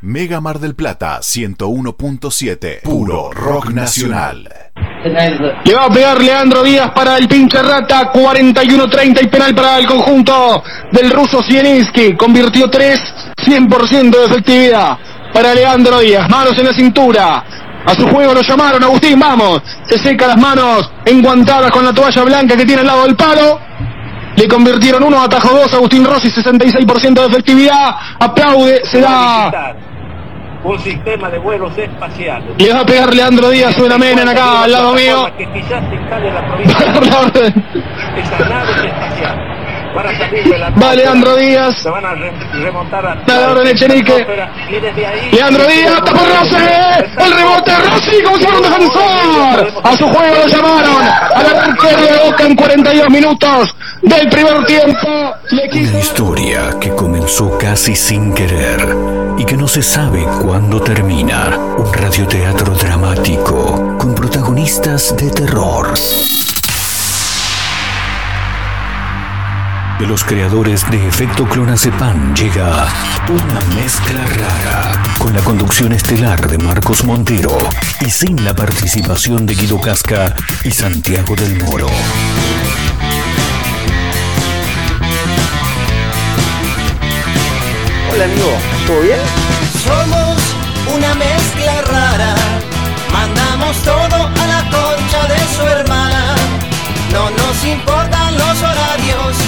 Mega Mar del Plata 101.7. Puro rock nacional. Le va a pegar Leandro Díaz para el pinche rata. 41-30 y penal para el conjunto del ruso Zielinski. Convirtió 3, 100% de efectividad para Leandro Díaz. Manos en la cintura. A su juego lo llamaron. Agustín, vamos. Se seca las manos enguantadas con la toalla blanca que tiene al lado del palo. Le convirtieron uno, atajo dos, Agustín Rossi, 66% de efectividad. Aplaude, se da. Un sistema de vuelos espaciales. Le va a pegar Leandro Díaz, suena Menem acá al lado mío. Que quizás se la provincia espaciales. Para salir de la Va Leandro Díaz. Se van a re- remontar a La de ahora en Echenique. Leandro Díaz, tapa Rossi. El rebote de Rossi, como si fuera un defensor. A su juego lo llamaron. Al arquero de Boca en 42 minutos del primer tiempo. Le quiso- Una historia que comenzó casi sin querer y que no se sabe cuándo termina. Un radioteatro dramático con protagonistas de terror. De los creadores de Efecto Clonazepam llega una mezcla rara con la conducción estelar de Marcos Montero y sin la participación de Guido Casca y Santiago del Moro. Hola amigo, ¿todo bien? Somos una mezcla rara, mandamos todo a la concha de su hermana. No nos importan los horarios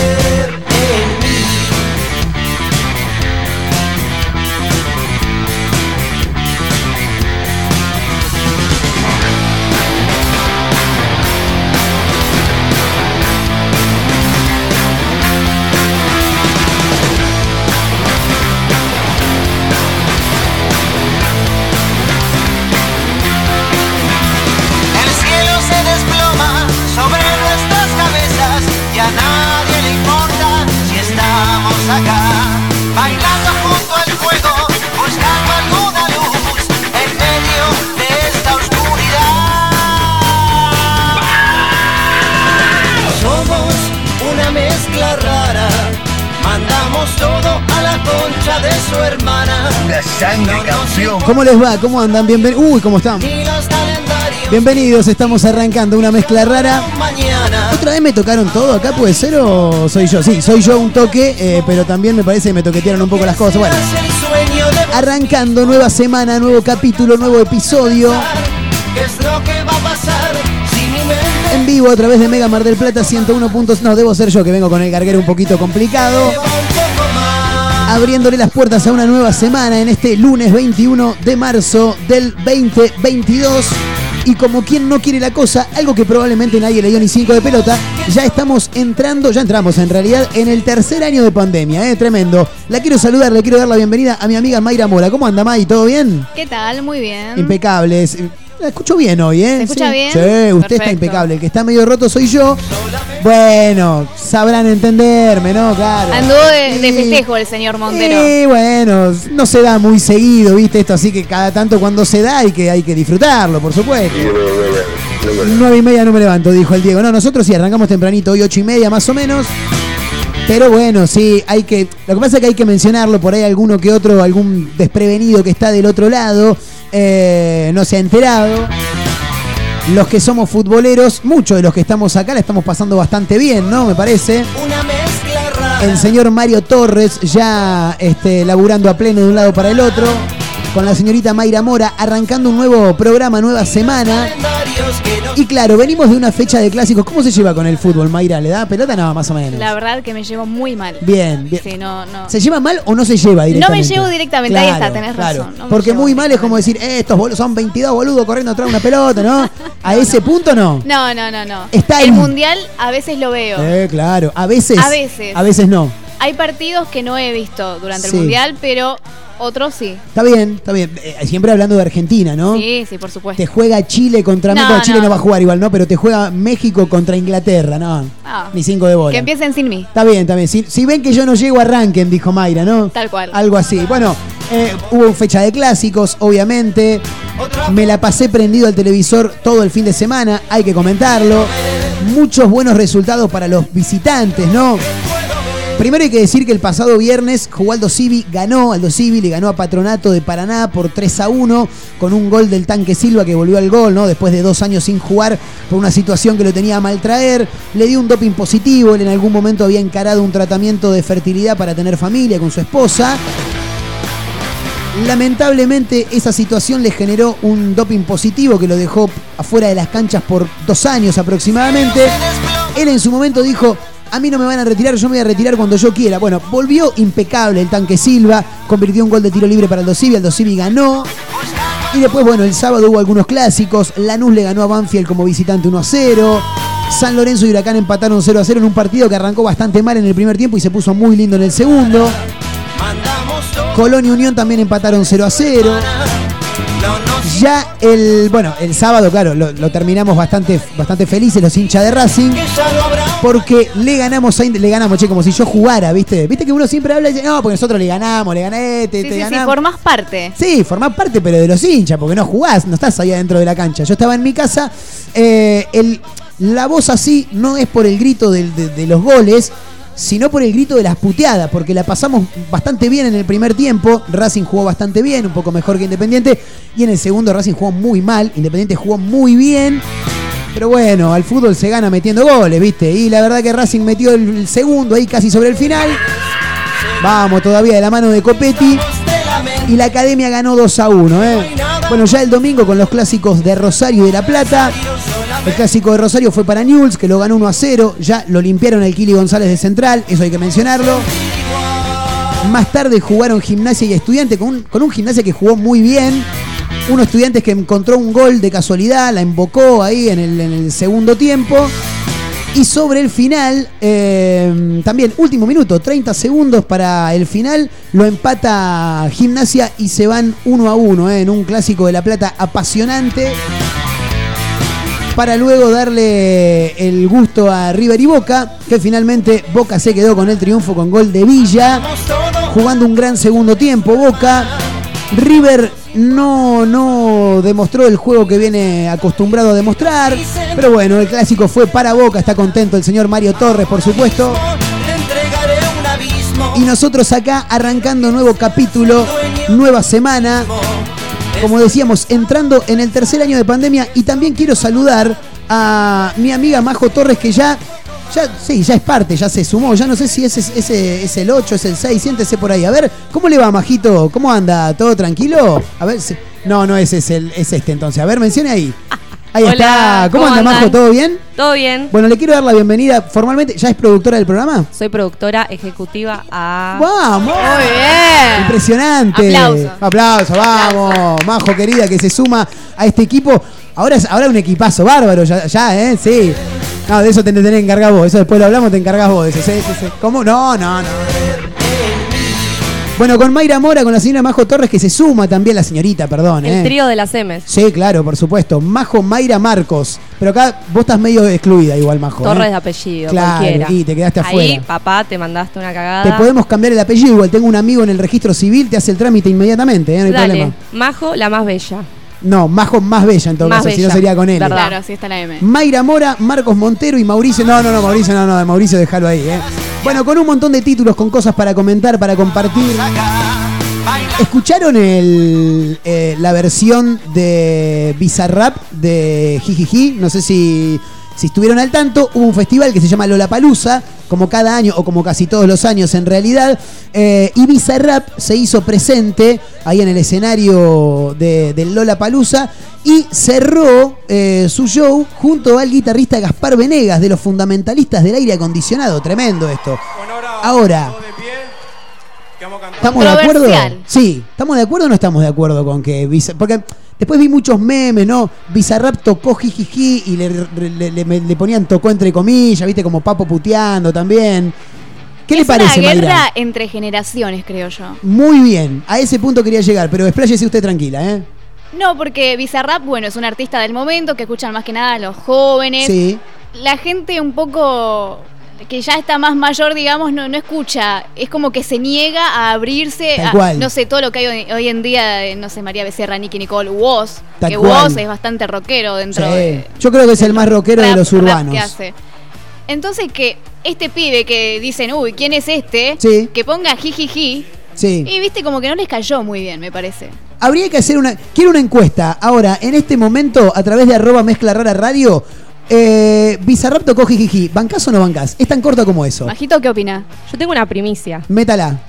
nadie le importa si estamos acá, bailando junto al fuego, buscando alguna luz en medio de esta oscuridad. Somos una mezcla rara, mandamos todo a la concha de su hermana. Una sangre campeón. ¿Cómo les va? ¿Cómo andan? Bienvenidos. Uy, ¿cómo están? Bienvenidos, estamos arrancando una mezcla rara. mañana. ¿Otra vez me tocaron todo acá? ¿Puede ser o soy yo? Sí, soy yo un toque, eh, pero también me parece que me toquetearon un poco las cosas. Bueno, arrancando nueva semana, nuevo capítulo, nuevo episodio. ¿Qué es lo que va a pasar si mi mente En vivo a través de Mega Mar del Plata 101 puntos. No, debo ser yo que vengo con el garguero un poquito complicado. Abriéndole las puertas a una nueva semana en este lunes 21 de marzo del 2022. Y como quien no quiere la cosa, algo que probablemente nadie le dio ni cinco de pelota, ya estamos entrando, ya entramos en realidad en el tercer año de pandemia, ¿eh? tremendo. La quiero saludar, le quiero dar la bienvenida a mi amiga Mayra Mora. ¿Cómo anda, May? ¿Todo bien? ¿Qué tal? Muy bien. Impecables. La escucho bien hoy, ¿eh? ¿Se escucha Sí. bien? Sí, usted está impecable. El que está medio roto soy yo. Bueno, sabrán entenderme, ¿no? Claro. Anduvo de, festejo el señor Montero. Sí, bueno, no se da muy seguido, ¿viste? Esto así que cada tanto cuando se da hay que, hay que disfrutarlo, por supuesto. Nueve y media no me levanto, dijo el Diego. No, nosotros sí arrancamos tempranito, hoy ocho y media más o menos. Pero bueno, sí, hay que. Lo que pasa es que hay que mencionarlo por ahí alguno que otro, algún desprevenido que está del otro lado, eh, no se ha enterado. Los que somos futboleros, muchos de los que estamos acá la estamos pasando bastante bien, ¿no? Me parece. Una mezcla rara. El señor Mario Torres ya este, laburando a pleno de un lado para el otro. Con la señorita Mayra Mora, arrancando un nuevo programa, nueva semana. Y claro, venimos de una fecha de clásicos. ¿Cómo se lleva con el fútbol, Mayra? ¿Le da pelota? No, más o menos. La verdad que me llevo muy mal. Bien, bien. Sí, no, no. ¿Se lleva mal o no se lleva No directamente? me llevo directamente, ahí está, tenés razón. no Porque muy mal es como decir, eh, estos boludos son 22 boludos corriendo atrás de una pelota, ¿no? A ese punto no. No, no, no, no. Está el en- mundial a veces lo veo. Eh, claro. A veces. A veces. A veces no. Hay partidos que no he visto durante Sí. el mundial, pero otros sí. Está bien, está bien. Eh, siempre hablando de Argentina, ¿no? Sí, sí, por supuesto. Te juega Chile contra No, México. Chile no. no. va a jugar igual, ¿no? Pero te juega México contra Inglaterra, ¿no? Ah, Ni cinco de bola. que empiecen sin mí. Está bien, está bien. Si, si ven que yo no llego, arranquen, dijo Mayra, ¿no? Tal cual. Algo así. Bueno, eh, hubo fecha de clásicos, obviamente. Me la pasé prendido al televisor todo el fin de semana, hay que comentarlo. Muchos buenos resultados para los visitantes, ¿no? Primero hay que decir que el pasado viernes jugó Aldo Civi, ganó Aldo Civi, le ganó a Patronato de Paraná por 3 a 1 con un gol del tanque Silva que volvió al gol, ¿no? Después de dos años sin jugar por una situación que lo tenía a maltraer. Le dio un doping positivo, él en algún momento había encarado un tratamiento de fertilidad para tener familia con su esposa. Lamentablemente esa situación le generó un doping positivo que lo dejó afuera de las canchas por dos años aproximadamente. Él en su momento dijo, a mí no me van a retirar, yo me voy a retirar cuando yo quiera. Bueno, volvió impecable el tanque Silva, convirtió un gol de tiro libre para Aldo Civi, Aldo Civi ganó. Y después, bueno, el sábado hubo algunos clásicos. Lanús le ganó a Banfield como visitante 1 a 0. San Lorenzo y Huracán empataron 0 a 0 en un partido que arrancó bastante mal en el primer tiempo y se puso muy lindo en el segundo. Colón y Unión también empataron 0 a 0. Ya el, bueno, el sábado, claro, lo, lo terminamos bastante, bastante felices los hinchas de Racing. Porque le ganamos a Ind- le ganamos, che, como si yo jugara, ¿viste? ¿Viste que uno siempre habla y dice, no, porque nosotros le ganamos, le gané, te, Sí, te sí, sí, ganamos. formás parte. Sí, formás parte, pero de los hinchas, porque no jugás, no estás ahí adentro de la cancha. Yo estaba en mi casa, eh, el- la voz así no es por el grito de los goles, sino por el grito de las puteadas, porque la pasamos bastante bien en el primer tiempo. Racing jugó bastante bien, un poco mejor que Independiente, y en el segundo Racing jugó muy mal, Independiente jugó muy bien. Pero bueno, al fútbol se gana metiendo goles, ¿viste? Y la verdad que Racing metió el, segundo ahí casi sobre el final. Vamos, todavía de la mano de Copetti. Y la academia ganó 2 a 1. ¿eh? Bueno, ya el domingo con los clásicos de Rosario y de La Plata. El clásico de Rosario fue para Newell's, que lo ganó 1 a 0. Ya lo limpiaron el Kili González de Central, eso hay que mencionarlo. Más tarde jugaron Gimnasia y Estudiante con un, con un Gimnasia que jugó muy bien. Uno Estudiantes que encontró un gol de casualidad, la invocó ahí en el, en el segundo tiempo. Y sobre el final, eh, también último minuto, 30 segundos para el final, lo empata Gimnasia y se van uno a uno eh, en un clásico de La Plata apasionante. Para luego darle el gusto a River y Boca, que finalmente Boca se quedó con el triunfo con gol de Villa, jugando un gran segundo tiempo. Boca, River no, no demostró el juego que viene acostumbrado a demostrar. Pero bueno, el clásico fue para Boca. Está contento el señor Mario Torres, por supuesto. Y nosotros acá arrancando nuevo capítulo, nueva semana. Como decíamos, entrando en el tercer año de pandemia. Y también quiero saludar a mi amiga Majo Torres, que ya, ya, sí, ya es parte, ya se sumó. Ya no sé si ese, ese es el 8, es el 6, siéntese por ahí. A ver, ¿cómo le va, Majito? ¿Cómo anda? ¿Todo tranquilo? A ver, si- no, no es, ese, el- es este entonces. A ver, mencione ahí. Ahí Hola, está. ¿Cómo, ¿cómo anda, Majo? ¿Todo bien? Todo bien. Bueno, le quiero dar la bienvenida formalmente. ¿Ya es productora del programa? Soy productora ejecutiva a. ¡Vamos! Muy bien. Impresionante. Aplauso. Aplauso, vamos. Majo querida que se suma a este equipo. Ahora es ahora un equipazo bárbaro, ya, ya, ¿eh? Sí. No, de eso te tenés que encargar vos. Eso después lo hablamos, te encargas vos de eso. Sí, sí, sí. ¿Cómo? No, no, no. Bueno, con Mayra Mora, con la señora Majo Torres, que se suma también la señorita, perdón, El ¿eh? trío de las M's. Sí, claro, por supuesto. Majo Mayra Marcos. Pero acá vos estás medio excluida igual, Majo. ¿eh? Torres de apellido, Claro, cualquiera. y te quedaste Ahí, afuera. papá, te mandaste una cagada. Te podemos cambiar el apellido, igual tengo un amigo en el registro civil, te hace el trámite inmediatamente, ¿eh? no hay Dale, problema. Majo, la más bella. No, Majo más bella en todo Más caso, si no bella, sería con él. verdad. Claro, así está la M. Mayra Mora, Marcos Montero y Mauricio. No, no, no, Mauricio, no, no, Mauricio déjalo ahí, ¿eh? Bueno, con un montón de títulos, con cosas para comentar, para compartir. ¿Escucharon el, eh, la versión de Bizarrap de Jijiji? No sé si, si estuvieron al tanto, hubo un festival que se llama Lollapalooza, como cada año o como casi todos los años en realidad. Eh, y Bizarrap se hizo presente ahí en el escenario de, del Lollapalooza y cerró eh, su show junto al guitarrista Gaspar Venegas de los fundamentalistas del aire acondicionado. Tremendo esto. Ahora, ¿Estamos de acuerdo? Sí, ¿estamos de acuerdo o no estamos de acuerdo con que Bizar- Porque después vi muchos memes, ¿no? Bizarrap tocó jijiji y le, le- le- le ponían tocó entre comillas, ¿viste? Como Papo puteando también. ¿Qué le es parece, una guerra Mayra? entre generaciones, creo yo. Muy bien, a ese punto quería llegar, pero expláyese usted tranquila, ¿eh? No, porque Bizarrap, bueno, es un artista del momento que escuchan más que nada a los jóvenes. Sí. La gente un poco que ya está más mayor, digamos, no, no escucha. Es como que se niega a abrirse Tal a, cual. no sé, todo lo que hay hoy, hoy en día, eh, no sé, María Becerra, Nicky Nicole, Woz. Tal que cual. Woz es bastante rockero dentro Sí. de, Yo creo que es el más rockero de los urbanos. que hace. Entonces que este pibe que dicen, uy, ¿quién es este? Sí. Que ponga jijiji. Sí. Y viste como que no les cayó muy bien, me parece. Habría que hacer una. Quiero una encuesta. Ahora, en este momento, a través de arroba mezcla rara radio, eh, Bizarrap tocó jijiji. ¿Bancás o no bancás? Es tan corto como eso. Majito, ¿qué opina? Yo tengo una primicia. Métala.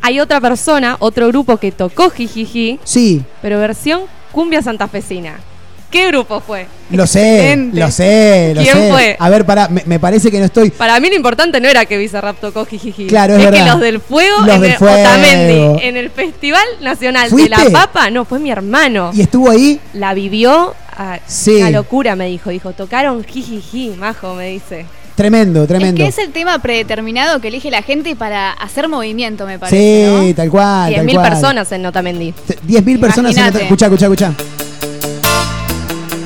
Hay otra persona, otro grupo que tocó Jijiji, Sí, pero versión cumbia santafesina. ¿Qué grupo fue? lo sé, Excelente. lo sé, lo ¿Quién sé. fue? A ver, pará, me, me parece que no estoy. Para mí lo importante no era que Bizarrap tocó Jijiji. Claro, es que verdad. los del Fuego, Los en del el Fuego. Otamendi, en el Festival Nacional de la. Papa, no, fue mi hermano. ¿Y estuvo ahí? La vivió, a Sí. una locura me dijo, dijo, tocaron Jijiji, majo, me dice. Tremendo, tremendo. Es que es el tema predeterminado que elige la gente para hacer movimiento, me parece. sí, ¿no? tal cual. tal 10.000 cual. personas en Otamendi. T- 10.000 personas en Imagínate. Escucha, escucha, escucha.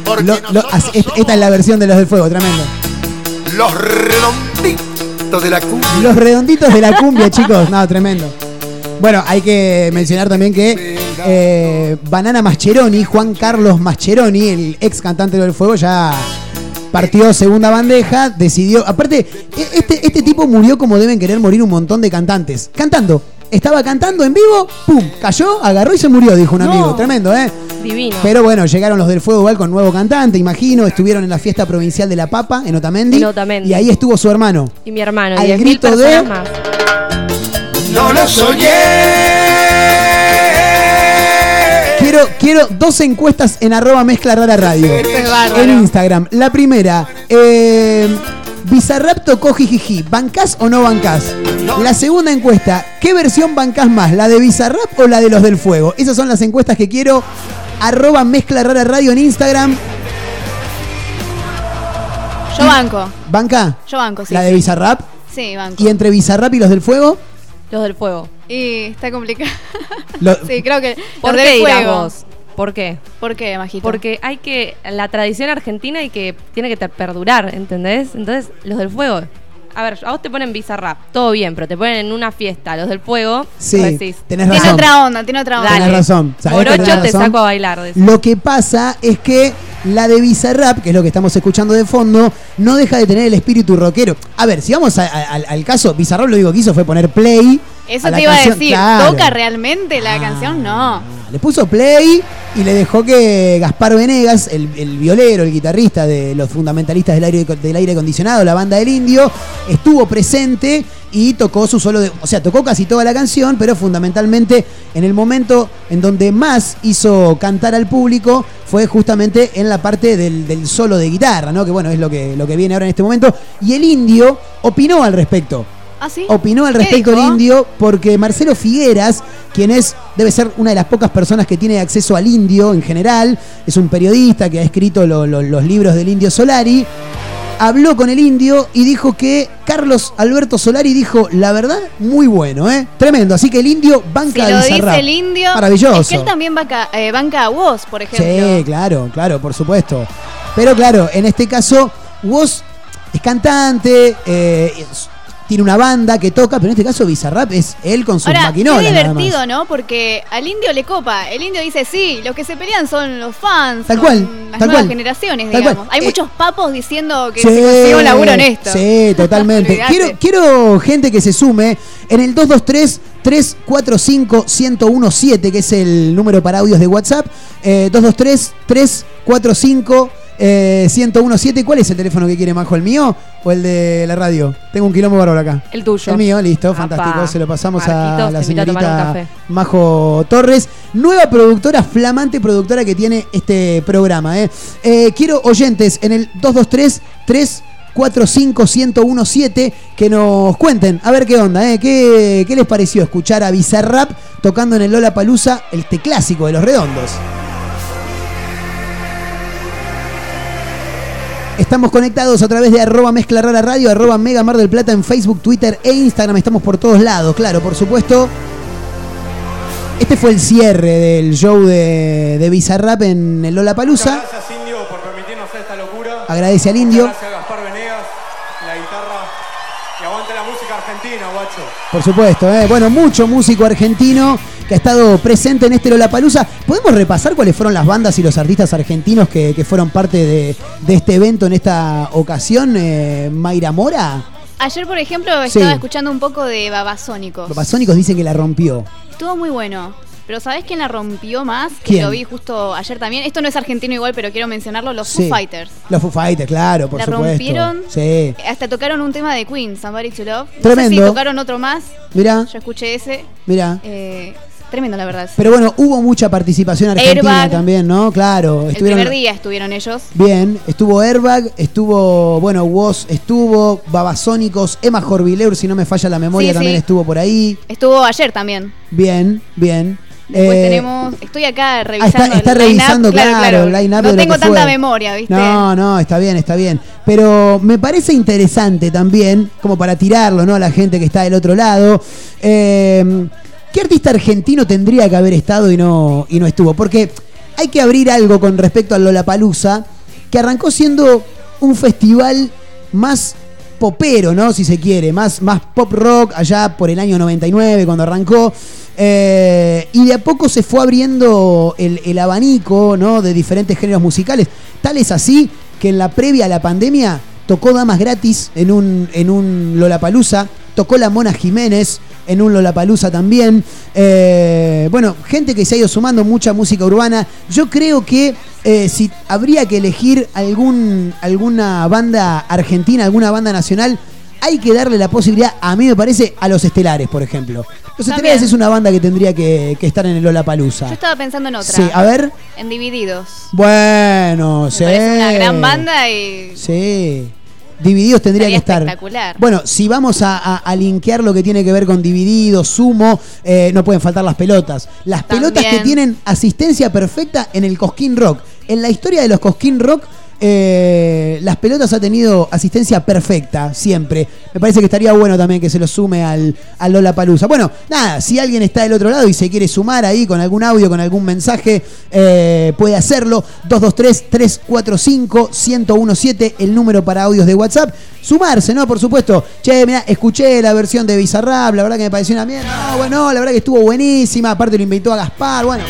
Porque Lo- lo- as- es- esta es la versión de los del fuego, tremendo. los redonditos de la cumbia. Los redonditos de la cumbia, chicos. No, tremendo. Bueno, hay que mencionar también que eh, Banana Mascheroni, Juan Carlos Mascheroni, el ex cantante del fuego, ya partió segunda bandeja, decidió. Aparte, e- este, este tipo murió como deben querer morir un montón de cantantes. Cantando. Estaba cantando en vivo, ¡pum! Cayó, agarró y se murió, dijo un No. amigo. Tremendo, ¿eh? Divino. Pero bueno, llegaron los del Fuego igual con nuevo cantante, imagino. Estuvieron en la fiesta provincial de La Papa, en Otamendi. En Otamendi. Y ahí estuvo su hermano. y mi hermano, al 10.000 grito de- más. No lo soñé. Quiero, quiero dos encuestas en arroba mezcla rara radio. es. En Instagram. La primera, eh, Bizarrap tocó jijiji. ¿Bancás o no bancás? La segunda encuesta, ¿qué versión bancás más? ¿La de Bizarrap o la de los del fuego? Esas son las encuestas que quiero. Arroba mezcla rara radio en Instagram. Yo banco. ¿Banca? Yo banco, sí. ¿La de. Bizarrap? Sí, banco. ¿Y entre Bizarrap y los del fuego? Los del Fuego. Y está complicado. Lo- sí, creo que. ¿Por los qué del dirás fuego. vos? ¿Por qué? ¿Por qué, Majito? Porque hay que. La tradición argentina y que tiene que te- perdurar, ¿entendés? Entonces, los del fuego. A ver, a vos te ponen bizarrap, todo bien, pero te ponen en una fiesta, los del fuego. Sí, decís, tenés Tiene razón. otra onda, tiene otra onda. Tenés razón. ¿Sabés que Morocho tenés te razón? saco a bailar. decís. Lo que pasa es que la de Bizarrap, que es lo que estamos escuchando de fondo, no deja de tener el espíritu rockero. A ver, si vamos a- a- al, al caso, Bizarrap lo único que hizo fue poner play. Eso a la te iba canción. a decir. Claro. ¿Toca realmente la canción? No. Le puso play y le dejó que Gaspar Venegas, el, el violero, el guitarrista de los fundamentalistas del aire, del aire acondicionado, la banda del indio, estuvo presente y tocó su solo de. O sea, tocó casi toda la canción, pero fundamentalmente en el momento en donde más hizo cantar al público fue justamente en la parte del, del solo de guitarra, ¿no? Que bueno, es lo que, lo que viene ahora en este momento. Y el indio opinó al respecto ¿Ah, sí? opinó al ¿Qué respecto el indio porque Marcelo Figueras, quien es, debe ser una de las pocas personas que tiene acceso al indio en general, es un periodista que ha escrito lo- lo- los libros del indio Solari, habló con el indio y dijo que Carlos Alberto Solari dijo, la verdad, muy bueno, ¿eh? Tremendo, así que el indio Si banca lo a dice el indio. Maravilloso. Es que él también banca, eh, banca a vos, por ejemplo. Sí, claro, claro, por supuesto. Pero claro, en este caso, Woz es cantante, eh, es- tiene una banda que toca, pero en este caso Bizarrap es él con sus Ahora, maquinolas. más. divertido, ¿no? Porque al indio le copa. El indio dice, sí, los que se pelean son los fans. Tal cual, Las tal nuevas cual. generaciones, Tal digamos. cual. Hay Eh, muchos papos diciendo que Sí, se consigue un laburo en esto. Sí, totalmente. Quiero, quiero gente que se sume en el 223 345 1017, que es el número para audios de WhatsApp. Eh, 223 345 Eh, 1017, ¿cuál es el teléfono que quiere Majo? ¿El mío o el de la radio? Tengo un quilombo bárbaro acá. El tuyo. El mío, listo, Apa. fantástico. Se lo pasamos a Marquitos, la a señorita. Majo Torres, nueva productora, flamante productora que tiene este programa. ¿eh? Eh, quiero oyentes en el 223 345 1017 que nos cuenten, a ver qué onda, ¿eh? ¿Qué, qué les pareció escuchar a Bizarrap tocando en el Lola Palusa, este clásico de los redondos? Estamos conectados a través de arroba mezcla rara radio, arroba mega mar del plata en Facebook, Twitter e Instagram. Estamos por todos lados, claro, por supuesto. Este fue el cierre del show de, de Bizarrap en el Lola Palusa. Gracias Indio por permitirnos hacer esta locura. Agradece al Indio. Gracias a Gaspar Venegas, la guitarra. Y aguante la música argentina, guacho. Por supuesto, ¿eh? bueno, mucho músico argentino que ha estado presente en este Lollapalooza. ¿Podemos repasar cuáles fueron las bandas y los artistas argentinos que, que fueron parte de, de este evento en esta ocasión? Eh, Mayra Mora, Ayer, por ejemplo, Sí. estaba escuchando un poco de Babasónicos. Babasónicos dicen que la rompió. Estuvo muy bueno. Pero ¿sabés quién la rompió más? Que ¿Quién? lo vi justo ayer también. Esto no es argentino igual, pero quiero mencionarlo. Los Sí. Foo Fighters. Los Foo Fighters, claro, por la supuesto. rompieron. Sí. Hasta tocaron un tema de Queen, Somebody to Love. No sé Tremendo. si tocaron otro más. Mirá. Yo escuché ese. Mirá. Eh, tremendo, la verdad. Pero bueno, hubo mucha participación argentina Airbag. también, ¿no? Claro. El estuvieron- primer día estuvieron ellos. Bien, estuvo Airbag, estuvo, bueno, Woz estuvo, Babasónicos, Emma Jorvileur, si no me falla la memoria, Sí, también sí. estuvo por ahí. Estuvo ayer también. Bien, bien. Después Eh, tenemos. Estoy acá ah, revisando. está, está el revisando, claro, el No tengo tanta fue. memoria, ¿viste? No, no, está bien, está bien. Pero me parece interesante también, como para tirarlo, ¿no? A la gente que está del otro lado. eh, ¿Qué artista argentino tendría que haber estado y no, y no estuvo? Porque hay que abrir algo con respecto al Lollapalooza, que arrancó siendo un festival más popero, ¿no? Si se quiere, más, más pop rock allá por el año 99 cuando arrancó. Eh, y de a poco se fue abriendo el, el abanico, ¿no? De diferentes géneros musicales. Tal es así que en la previa a la pandemia tocó Damas Gratis en un, en un Lollapalooza, tocó la Mona Jiménez en un Lollapalooza también. Eh, bueno, gente que se ha ido sumando, mucha música urbana. Yo creo que eh, si habría que elegir algún, alguna banda argentina, alguna banda nacional, hay que darle la posibilidad, a mí me parece, a los Estelares, por ejemplo. Los También. Estelares es una banda que tendría que, que estar en el Lollapalooza. Yo estaba pensando en otra. Sí, a ver. En Divididos. Bueno, Me sí. parece una gran banda y. Sí. Divididos tendría que estar. espectacular. Bueno, si vamos a, a- a linkear lo que tiene que ver con Divididos, Sumo, eh, no pueden faltar las pelotas. Las pelotas que tienen asistencia perfecta en el Cosquín Rock. En la historia de los Cosquín Rock, eh, las pelotas ha tenido asistencia perfecta, siempre. Me parece que estaría bueno también que se lo sume al, al Lola Palusa. Bueno, nada, si alguien está del otro lado y se quiere sumar ahí con algún audio, con algún mensaje, eh, puede hacerlo. 223-345-1017, el número para audios de WhatsApp. Sumarse, ¿no? Por supuesto. Che, mira, escuché la versión de Bizarrap, la verdad que me pareció una mierda. No, bueno, la verdad que estuvo buenísima. Aparte lo invitó a Gaspar, bueno.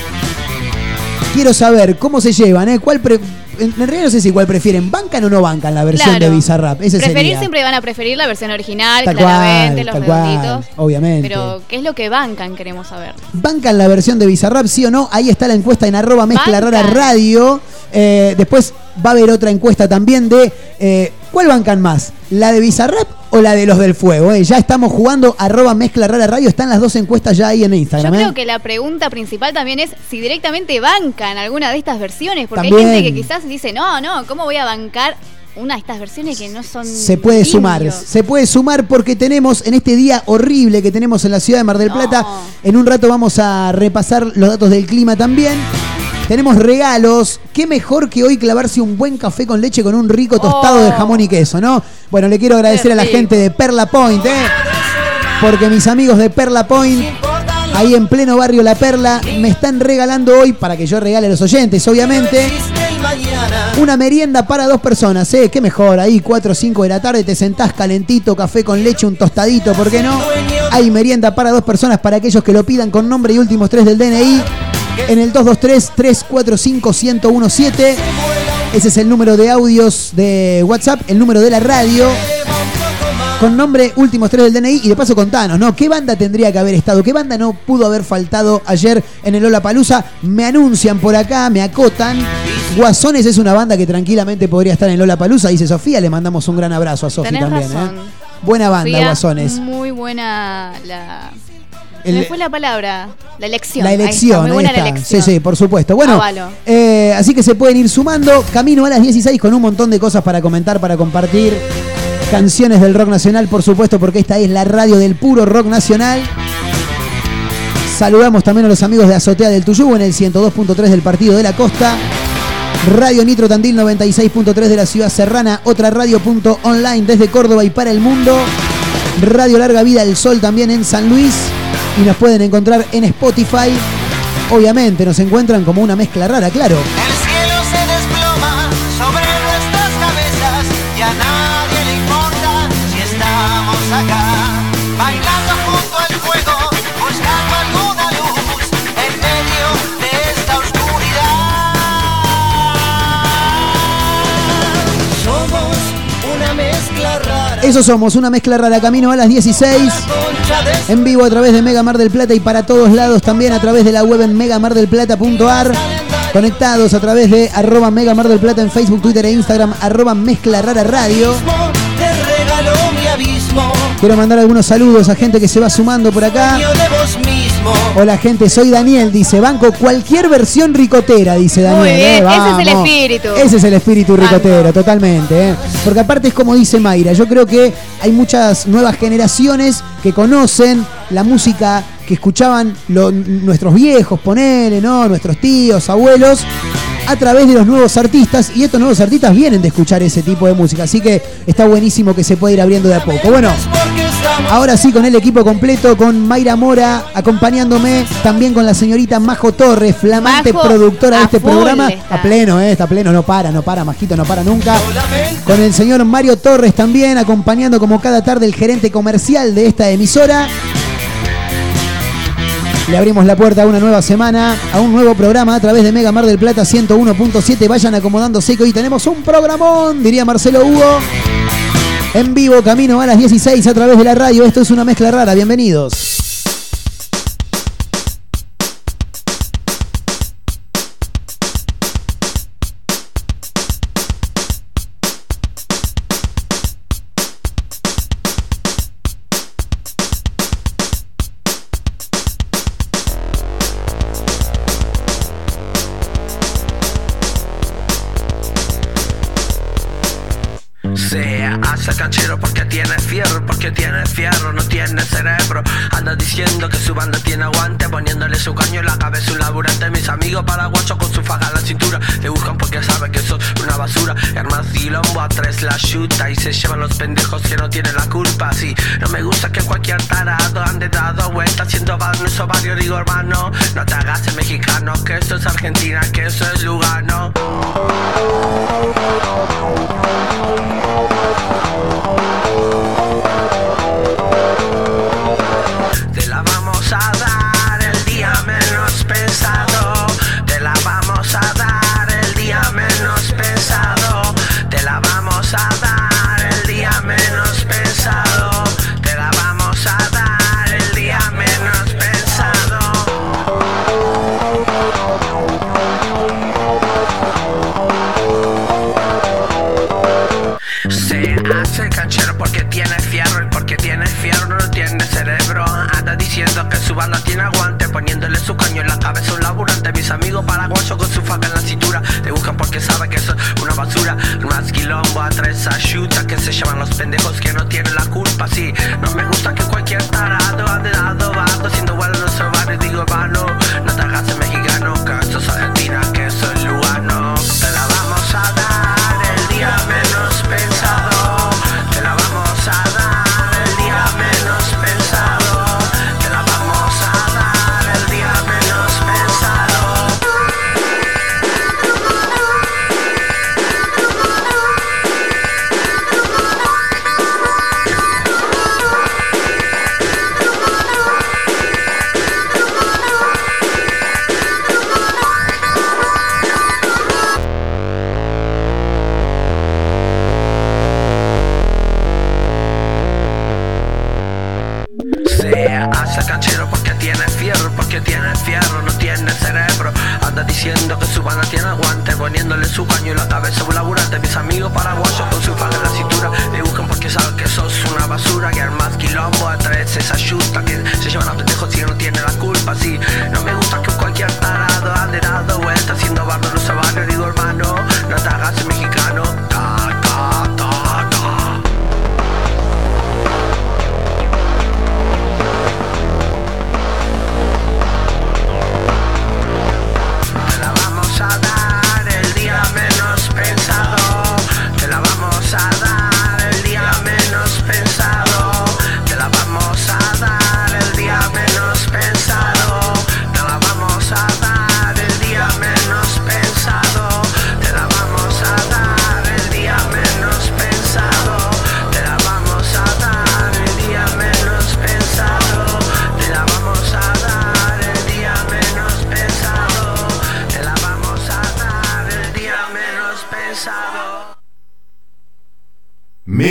Quiero saber cómo se llevan, ¿eh? ¿Cuál pre- en realidad no sé si cuál prefieren, ¿bancan o no bancan la versión Claro. de Bizarrap? Ese Preferir sería. siempre van a preferir la versión original, Tal claramente, cual, los redonditos. obviamente. Pero, ¿qué es lo que bancan? Queremos saber. ¿Bancan la versión de Bizarrap, sí o no? Ahí está la encuesta en arroba mezcla rara radio. Eh, después va a haber otra encuesta también de eh, ¿cuál bancan más? ¿La de Bizarrap o la de los del fuego? eh? Ya estamos jugando arroba mezcla rara radio. Están las dos encuestas ya ahí en Yo Instagram. ¿eh? creo que la pregunta principal también es si directamente bancan alguna de estas versiones. Porque También. hay gente que quizás dice, no, no, ¿cómo voy a bancar una de estas versiones que no son. Se puede indios? sumar, se puede sumar porque tenemos en este día horrible que tenemos en la ciudad de Mar del Plata. En un rato vamos a repasar los datos del clima también. Tenemos regalos. Qué mejor que hoy clavarse un buen café con leche con un rico tostado de jamón y queso, ¿no? Bueno, le quiero agradecer a la gente de Perla Point, ¿eh? Porque mis amigos de Perla Point, ahí en pleno barrio La Perla, me están regalando hoy, para que yo regale a los oyentes, obviamente, una merienda para dos personas, ¿eh? Qué mejor, ahí 4 o 5 de la tarde te sentás calentito, café con leche, un tostadito, ¿por qué no? Hay merienda para dos personas para aquellos que lo pidan con nombre y últimos tres del DNI en el 223-345-1017. Ese es el número de audios de WhatsApp, el número de la radio. Con nombre, últimos tres del DNI y de paso contanos, ¿no? ¿Qué banda tendría que haber estado? ¿Qué banda no pudo haber faltado ayer en el Lola Palusa? Me anuncian por acá, me acotan. Guasones es una banda que tranquilamente podría estar en Lola Palusa, dice Sofía. Le mandamos un gran abrazo a Sofía también. razón. ¿eh? Buena banda, Sofía, Guasones. Muy buena la. El- me fue la palabra. La elección. La Ahí está, elección, ahí está. la elección. Sí, sí, por supuesto. Bueno, eh, así que se pueden ir sumando. Camino a las 16 con un montón de cosas para comentar, para compartir. Canciones del rock nacional, por supuesto, porque esta es la radio del puro rock nacional. Saludamos también a los amigos de Azotea del Tuyú en el 102.3 del Partido de la Costa. Radio Nitro Tandil 96.3 de la ciudad serrana. Otra radio.online desde Córdoba y para el mundo. Radio Larga Vida El Sol también en San Luis. Y nos pueden encontrar en Spotify. Obviamente nos encuentran como una mezcla rara, claro. Eso somos, una mezcla rara. Camino a las 16. Concha de En vivo a través de Mega Mar del Plata y para todos lados también a través de la web en megamardelplata.ar. Conectados a través de arroba Mega Mar del Plata en Facebook, Twitter e Instagram, arroba Mezcla Rara Radio. Quiero mandar algunos saludos a gente que se va sumando por acá. Hola gente, soy Daniel, dice Banco, cualquier versión ricotera, dice Daniel. Muy bien, eh, ese es el espíritu. Ese es el espíritu ricotero, totalmente. eh. Porque aparte es como dice Mayra, yo creo que hay muchas nuevas generaciones que conocen la música que escuchaban lo- nuestros viejos, ponele, ¿no? Nuestros tíos, abuelos, a través de los nuevos artistas. Y estos nuevos artistas vienen de escuchar ese tipo de música. Así que está buenísimo que se pueda ir abriendo de a poco. Bueno, ahora sí con el equipo completo, con Mayra Mora acompañándome, también con la señorita Majo Torres, flamante Majo, productora de este programa. está. A pleno, eh, está a pleno, no para, no para, Majito, no para nunca. Con el señor Mario Torres también, acompañando como cada tarde el gerente comercial de esta emisora. Le abrimos la puerta a una nueva semana, a un nuevo programa a través de Mega Mar del Plata 101.7. Vayan acomodándose que hoy tenemos un programón, diría Marcelo Hugo. En vivo, camino a las 16 a través de la radio. Esto es una mezcla rara. Bienvenidos.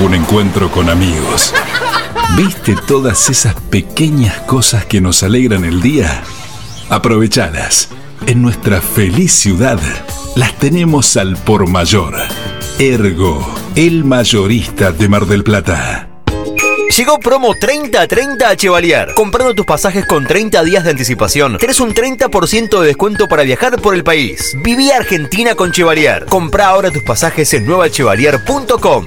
un encuentro con amigos. ¿Viste todas esas pequeñas cosas que nos alegran el día? Aprovechalas. En nuestra feliz ciudad las tenemos al por mayor. Ergo, el mayorista de Mar del Plata. Llegó promo 30-30 a Chevalier. Comprando tus pasajes con 30 días de anticipación, tenés un 30% de descuento para viajar por el país. Viví Argentina con Chevalier. Compra ahora tus pasajes en nuevachevalier.com.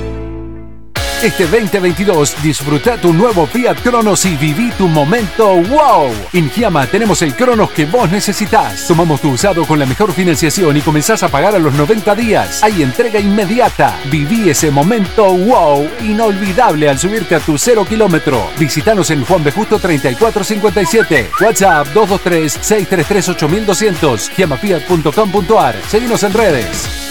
Este 2022 disfruta tu nuevo Fiat Cronos y viví tu momento wow. En Giamma tenemos el Cronos que vos necesitas. Tomamos tu usado con la mejor financiación y comenzás a pagar a los 90 días. Hay entrega inmediata. Viví ese momento wow inolvidable al subirte a tu cero kilómetro. Visítanos en Juan B. Justo 3457. WhatsApp 223-633-8200. Giamafiat.com.ar. Seguimos en redes.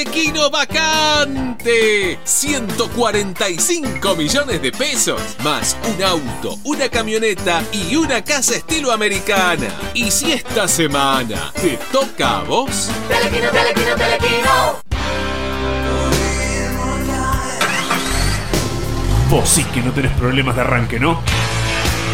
Telequino vacante. 145 millones de pesos. Más un auto, una camioneta y una casa estilo americana. Y si esta semana te toca a vos. Telequino, telequino, telequino. Vos sí que no tenés problemas de arranque, ¿no?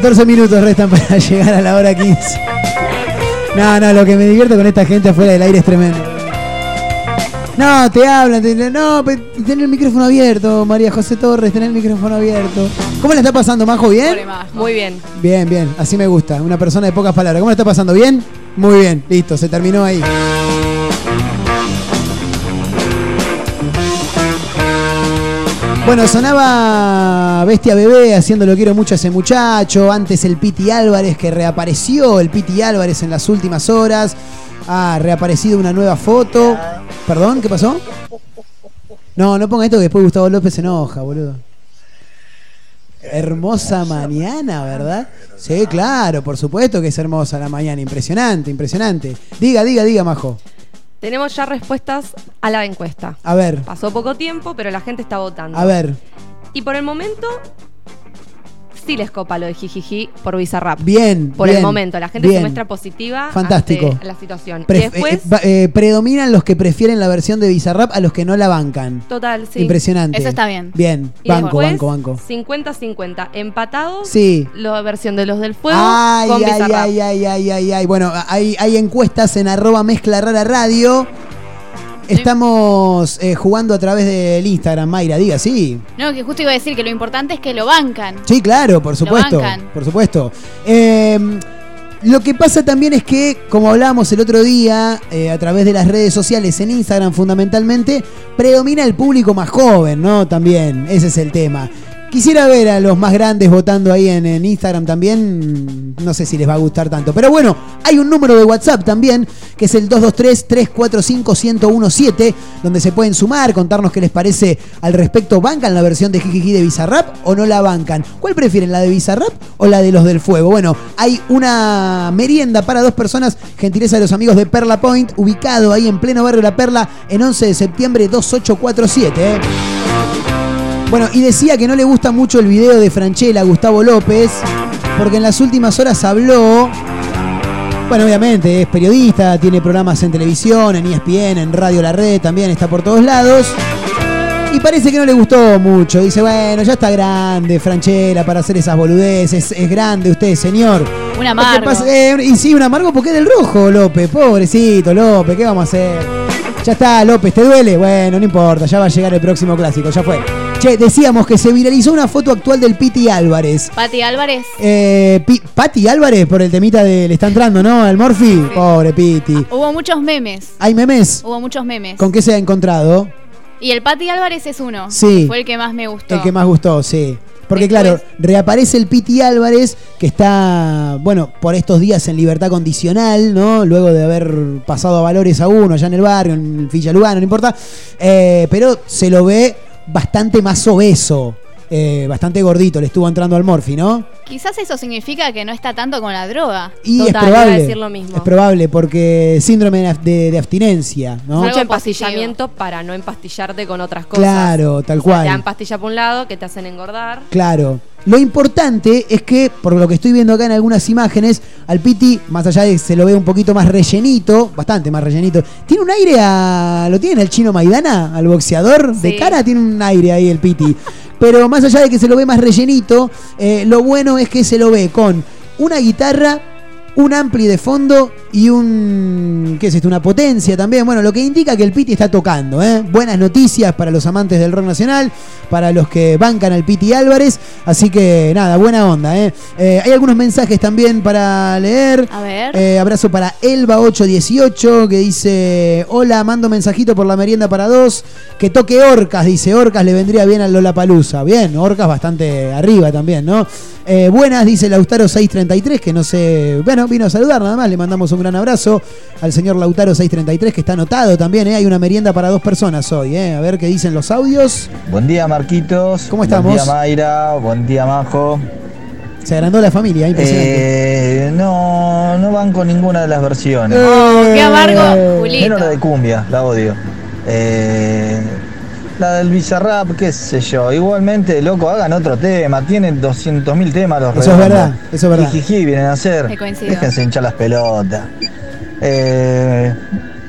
14 minutos restan para llegar a la hora 15. No, no, lo que me divierte con esta gente afuera del aire es tremendo. No, te hablan, te dicen, no, pe- ten el micrófono abierto, María José Torres, ten el micrófono abierto. ¿Cómo le está pasando, Majo? ¿Bien? Muy bien. Bien, bien, así me gusta. Una persona de pocas palabras. ¿Cómo le está pasando? ¿Bien? Muy bien, listo, se terminó ahí. Bueno, sonaba Bestia Bebé haciendo lo quiero mucho a ese muchacho. Antes el Piti Álvarez que reapareció, el Piti Álvarez en las últimas horas. Ha reaparecido una nueva foto. ¿Perdón? ¿Qué pasó? No, no ponga esto que después Gustavo López se enoja, boludo. Hermosa mañana, ¿verdad? Sí, claro, por supuesto que es hermosa la mañana. Impresionante, impresionante. Diga, diga, diga, Majo. Tenemos ya respuestas a la encuesta. A ver, Pasó poco tiempo, pero la gente está votando. a ver. Y por el momento, sí les copa lo de Jijiji por Bizarrap. Bien, Por el momento, la gente bien. se muestra positiva Fantástico. ante la situación. Pref- después, eh, eh, predominan los que prefieren la versión de Bizarrap a los que no la bancan. total, sí. Impresionante. Eso está bien. Bien, Y banco, banco, banco. 50-50. Empatados. Sí. La versión de los del fuego Ay, con ay, Bizarrap. ay, ay, ay, ay, ay. Bueno, hay, hay encuestas en arroba mezcla rara radio. Estamos eh, jugando a través del Instagram, Mayra, diga, sí. No, que justo iba a decir que lo importante es que lo bancan. Sí, claro, por supuesto. bancan. Por supuesto. Eh, lo que pasa también es que, como hablábamos el otro día, eh, a través de las redes sociales, en Instagram fundamentalmente, predomina el público más joven, ¿no? También, ese es el tema. Quisiera ver a los más grandes votando ahí en, en Instagram también. No sé si les va a gustar tanto. Pero bueno, hay un número de WhatsApp también, que es el 223-345-1017, donde se pueden sumar, contarnos qué les parece al respecto. ¿Bancan la versión de Jijiji de Bizarrap o no la bancan? ¿Cuál prefieren, la de Bizarrap o la de los del fuego? Bueno, hay una merienda para dos personas, gentileza de los amigos de Perla Point, ubicado ahí en pleno barrio La Perla, en 11 de septiembre 2847. ¿eh? Bueno, y decía que no le gusta mucho el video de Franchella, Gustavo López, porque en las últimas horas habló. Bueno, obviamente es periodista, tiene programas en televisión, en ESPN, en Radio La Red, también está por todos lados. Y parece que no le gustó mucho. Dice, bueno, ya está grande, Franchella, para hacer esas boludeces. Es grande usted, señor. Un amargo. pasa- eh, y sí, un amargo porque es del rojo, López. Pobrecito, López, ¿qué vamos a hacer? Ya está, López, ¿te duele? Bueno, no importa, ya va a llegar el próximo clásico, ya fue. Che, decíamos que se viralizó una foto actual del Piti Álvarez. Pati Álvarez. Eh, Pi- Pati Álvarez, por el temita de le está entrando, ¿no? Al Morphy. Pobre Piti. Hubo muchos memes. ¿Hay memes? Hubo muchos memes. ¿Con qué se ha encontrado? Y el Pati Álvarez es uno. Sí. Fue el que más me gustó. El que más gustó, sí. Porque claro, reaparece el Piti Álvarez, que está, bueno, por estos días en libertad condicional, ¿no? Luego de haber pasado a valores a uno allá en el barrio, en Villa Lugano, no importa. Eh, pero se lo ve bastante más obeso, eh, bastante gordito, le estuvo entrando al Morphy, ¿no? Quizás eso significa que no está tanto con la droga. Y es probable. Es probable, porque síndrome de, de- de abstinencia, ¿no? Mucho empastillamiento para no empastillarte con otras cosas. Claro, tal O sea, cual. Te dan pastilla por un lado que te hacen engordar. Claro. Lo importante es que, por lo que estoy viendo acá en algunas imágenes, al Piti, más allá de que se lo ve un poquito más rellenito, bastante más rellenito, tiene un aire a. ¿Lo tiene el chino Maidana? Al boxeador. De cara tiene un aire ahí el Piti. Pero más allá de que se lo ve más rellenito, eh, lo bueno es que se lo ve con una guitarra, un ampli de fondo y un. ¿Qué es esto? Una potencia también. Bueno, lo que indica que el Piti está tocando, ¿eh? Buenas noticias para los amantes del rock nacional, para los que bancan al Piti Álvarez. Así que nada, buena onda, ¿eh? Eh, hay algunos mensajes también para leer. A ver. Eh, abrazo para Elba818 que dice: Hola, mando mensajito por la merienda para dos. Que toque Orcas, dice Orcas, le vendría bien al Lollapalooza. Bien, Orcas bastante arriba también, ¿no? Eh, buenas, dice Lautaro 633, que no sé. Bueno, vino a saludar nada más. Le mandamos un gran abrazo al señor Lautaro 633, que está anotado también, ¿eh? Hay una merienda para dos personas hoy, ¿eh? A ver qué dicen los audios. Buen día, Marquitos. ¿Cómo estamos? Buen día, Mayra. Buen día, Majo. Se agrandó la familia, ¿eh? impresionante. Eh, no, no van con ninguna de las versiones. Oh, qué amargo, Julito. Menos la de cumbia, la odio. Eh, la del Bizarrap, qué sé yo. Igualmente, loco, hagan otro tema. Tienen 200.000 temas los Eso es redondos. verdad, eso es verdad. Jijiji vienen a hacer. Déjense hinchar las pelotas. Eh,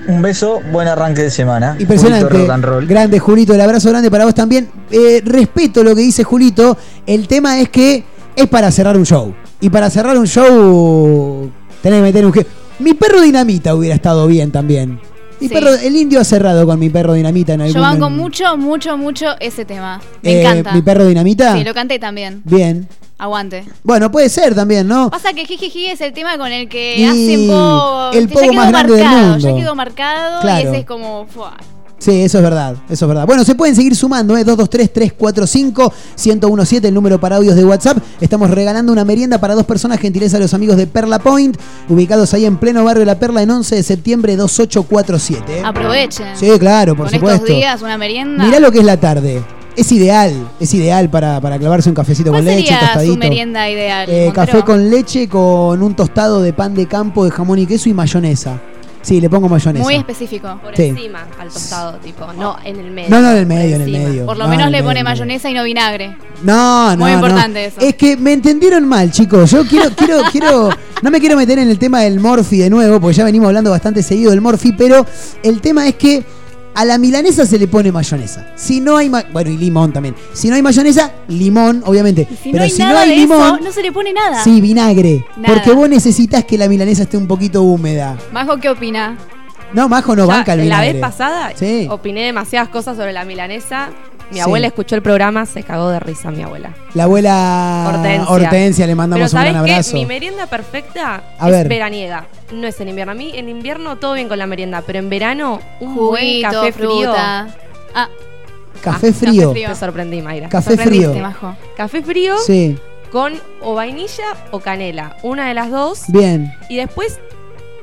un beso, buen arranque de semana. Impresionante. Julito Rock and Roll. Grande, Julito. El abrazo grande para vos también. Eh, respeto lo que dice Julito. El tema es que es para cerrar un show. Y para cerrar un show, tenés que meter un. Mi perro dinamita hubiera estado bien también. Mi Sí. perro, el indio ha cerrado con mi perro dinamita en algún Yo banco en- mucho, mucho, mucho ese tema. Me Eh, encanta. ¿Mi perro dinamita? Sí, lo canté también. Bien. Aguante. Bueno, puede ser también, ¿no? Pasa que Jijiji es el tema con el que Y hacen poco. el quedó más grande del marcado, mundo. Ya quedó marcado Claro. y ese es como. fuá. Sí, eso es verdad, eso es verdad. Bueno, se pueden seguir sumando, ¿eh? 223-345-1017, el número para audios de WhatsApp. Estamos regalando una merienda para dos personas, gentileza de los amigos de Perla Point, ubicados ahí en pleno barrio La Perla, en 11 de septiembre 2847. ¿eh? Aprovechen. Sí, claro, por con supuesto. estos días, una merienda. Mirá lo que es la tarde. Es ideal, es ideal para, para clavarse un cafecito ¿Cuál con leche, sería tostadito. su merienda ideal? Eh, café con leche con un tostado de pan de campo de jamón y queso y mayonesa. Sí, le pongo mayonesa. Muy específico. Por Sí. encima al tostado, tipo, no en el medio. No, no, en el medio, en el encima. medio. Por lo No, menos en le el pone medio. mayonesa y no vinagre. No, no. Muy no. importante eso. Es que me entendieron mal, chicos. Yo quiero, quiero, quiero. No me quiero meter en el tema del Morphy de nuevo, porque ya venimos hablando bastante seguido del Morphy, pero el tema es que a la milanesa se le pone mayonesa. Si no hay ma- bueno, y limón también. Si no hay mayonesa, limón, obviamente. Si pero no hay si nada no hay de limón, eso, no se le pone nada. sí, vinagre. Nada. Porque vos necesitas que la milanesa esté un poquito húmeda. Majo, ¿qué opina? No, Majo no Ya, banca el La vinagre. vez pasada Sí. opiné demasiadas cosas sobre la milanesa. Mi Sí. abuela escuchó el programa, se cagó de risa mi abuela. La abuela Hortensia. Hortensia, le mandamos Pero un gran ¿sabés qué? abrazo. Mi merienda perfecta A es ver. veraniega. No es en invierno. A mí en invierno todo bien con la merienda, pero en verano un buen café frío. Ah, Café frío. Te sorprendí, Mayra. Café frío. Majo. Café frío Sí, con o vainilla o canela. Una de las dos. bien. Y después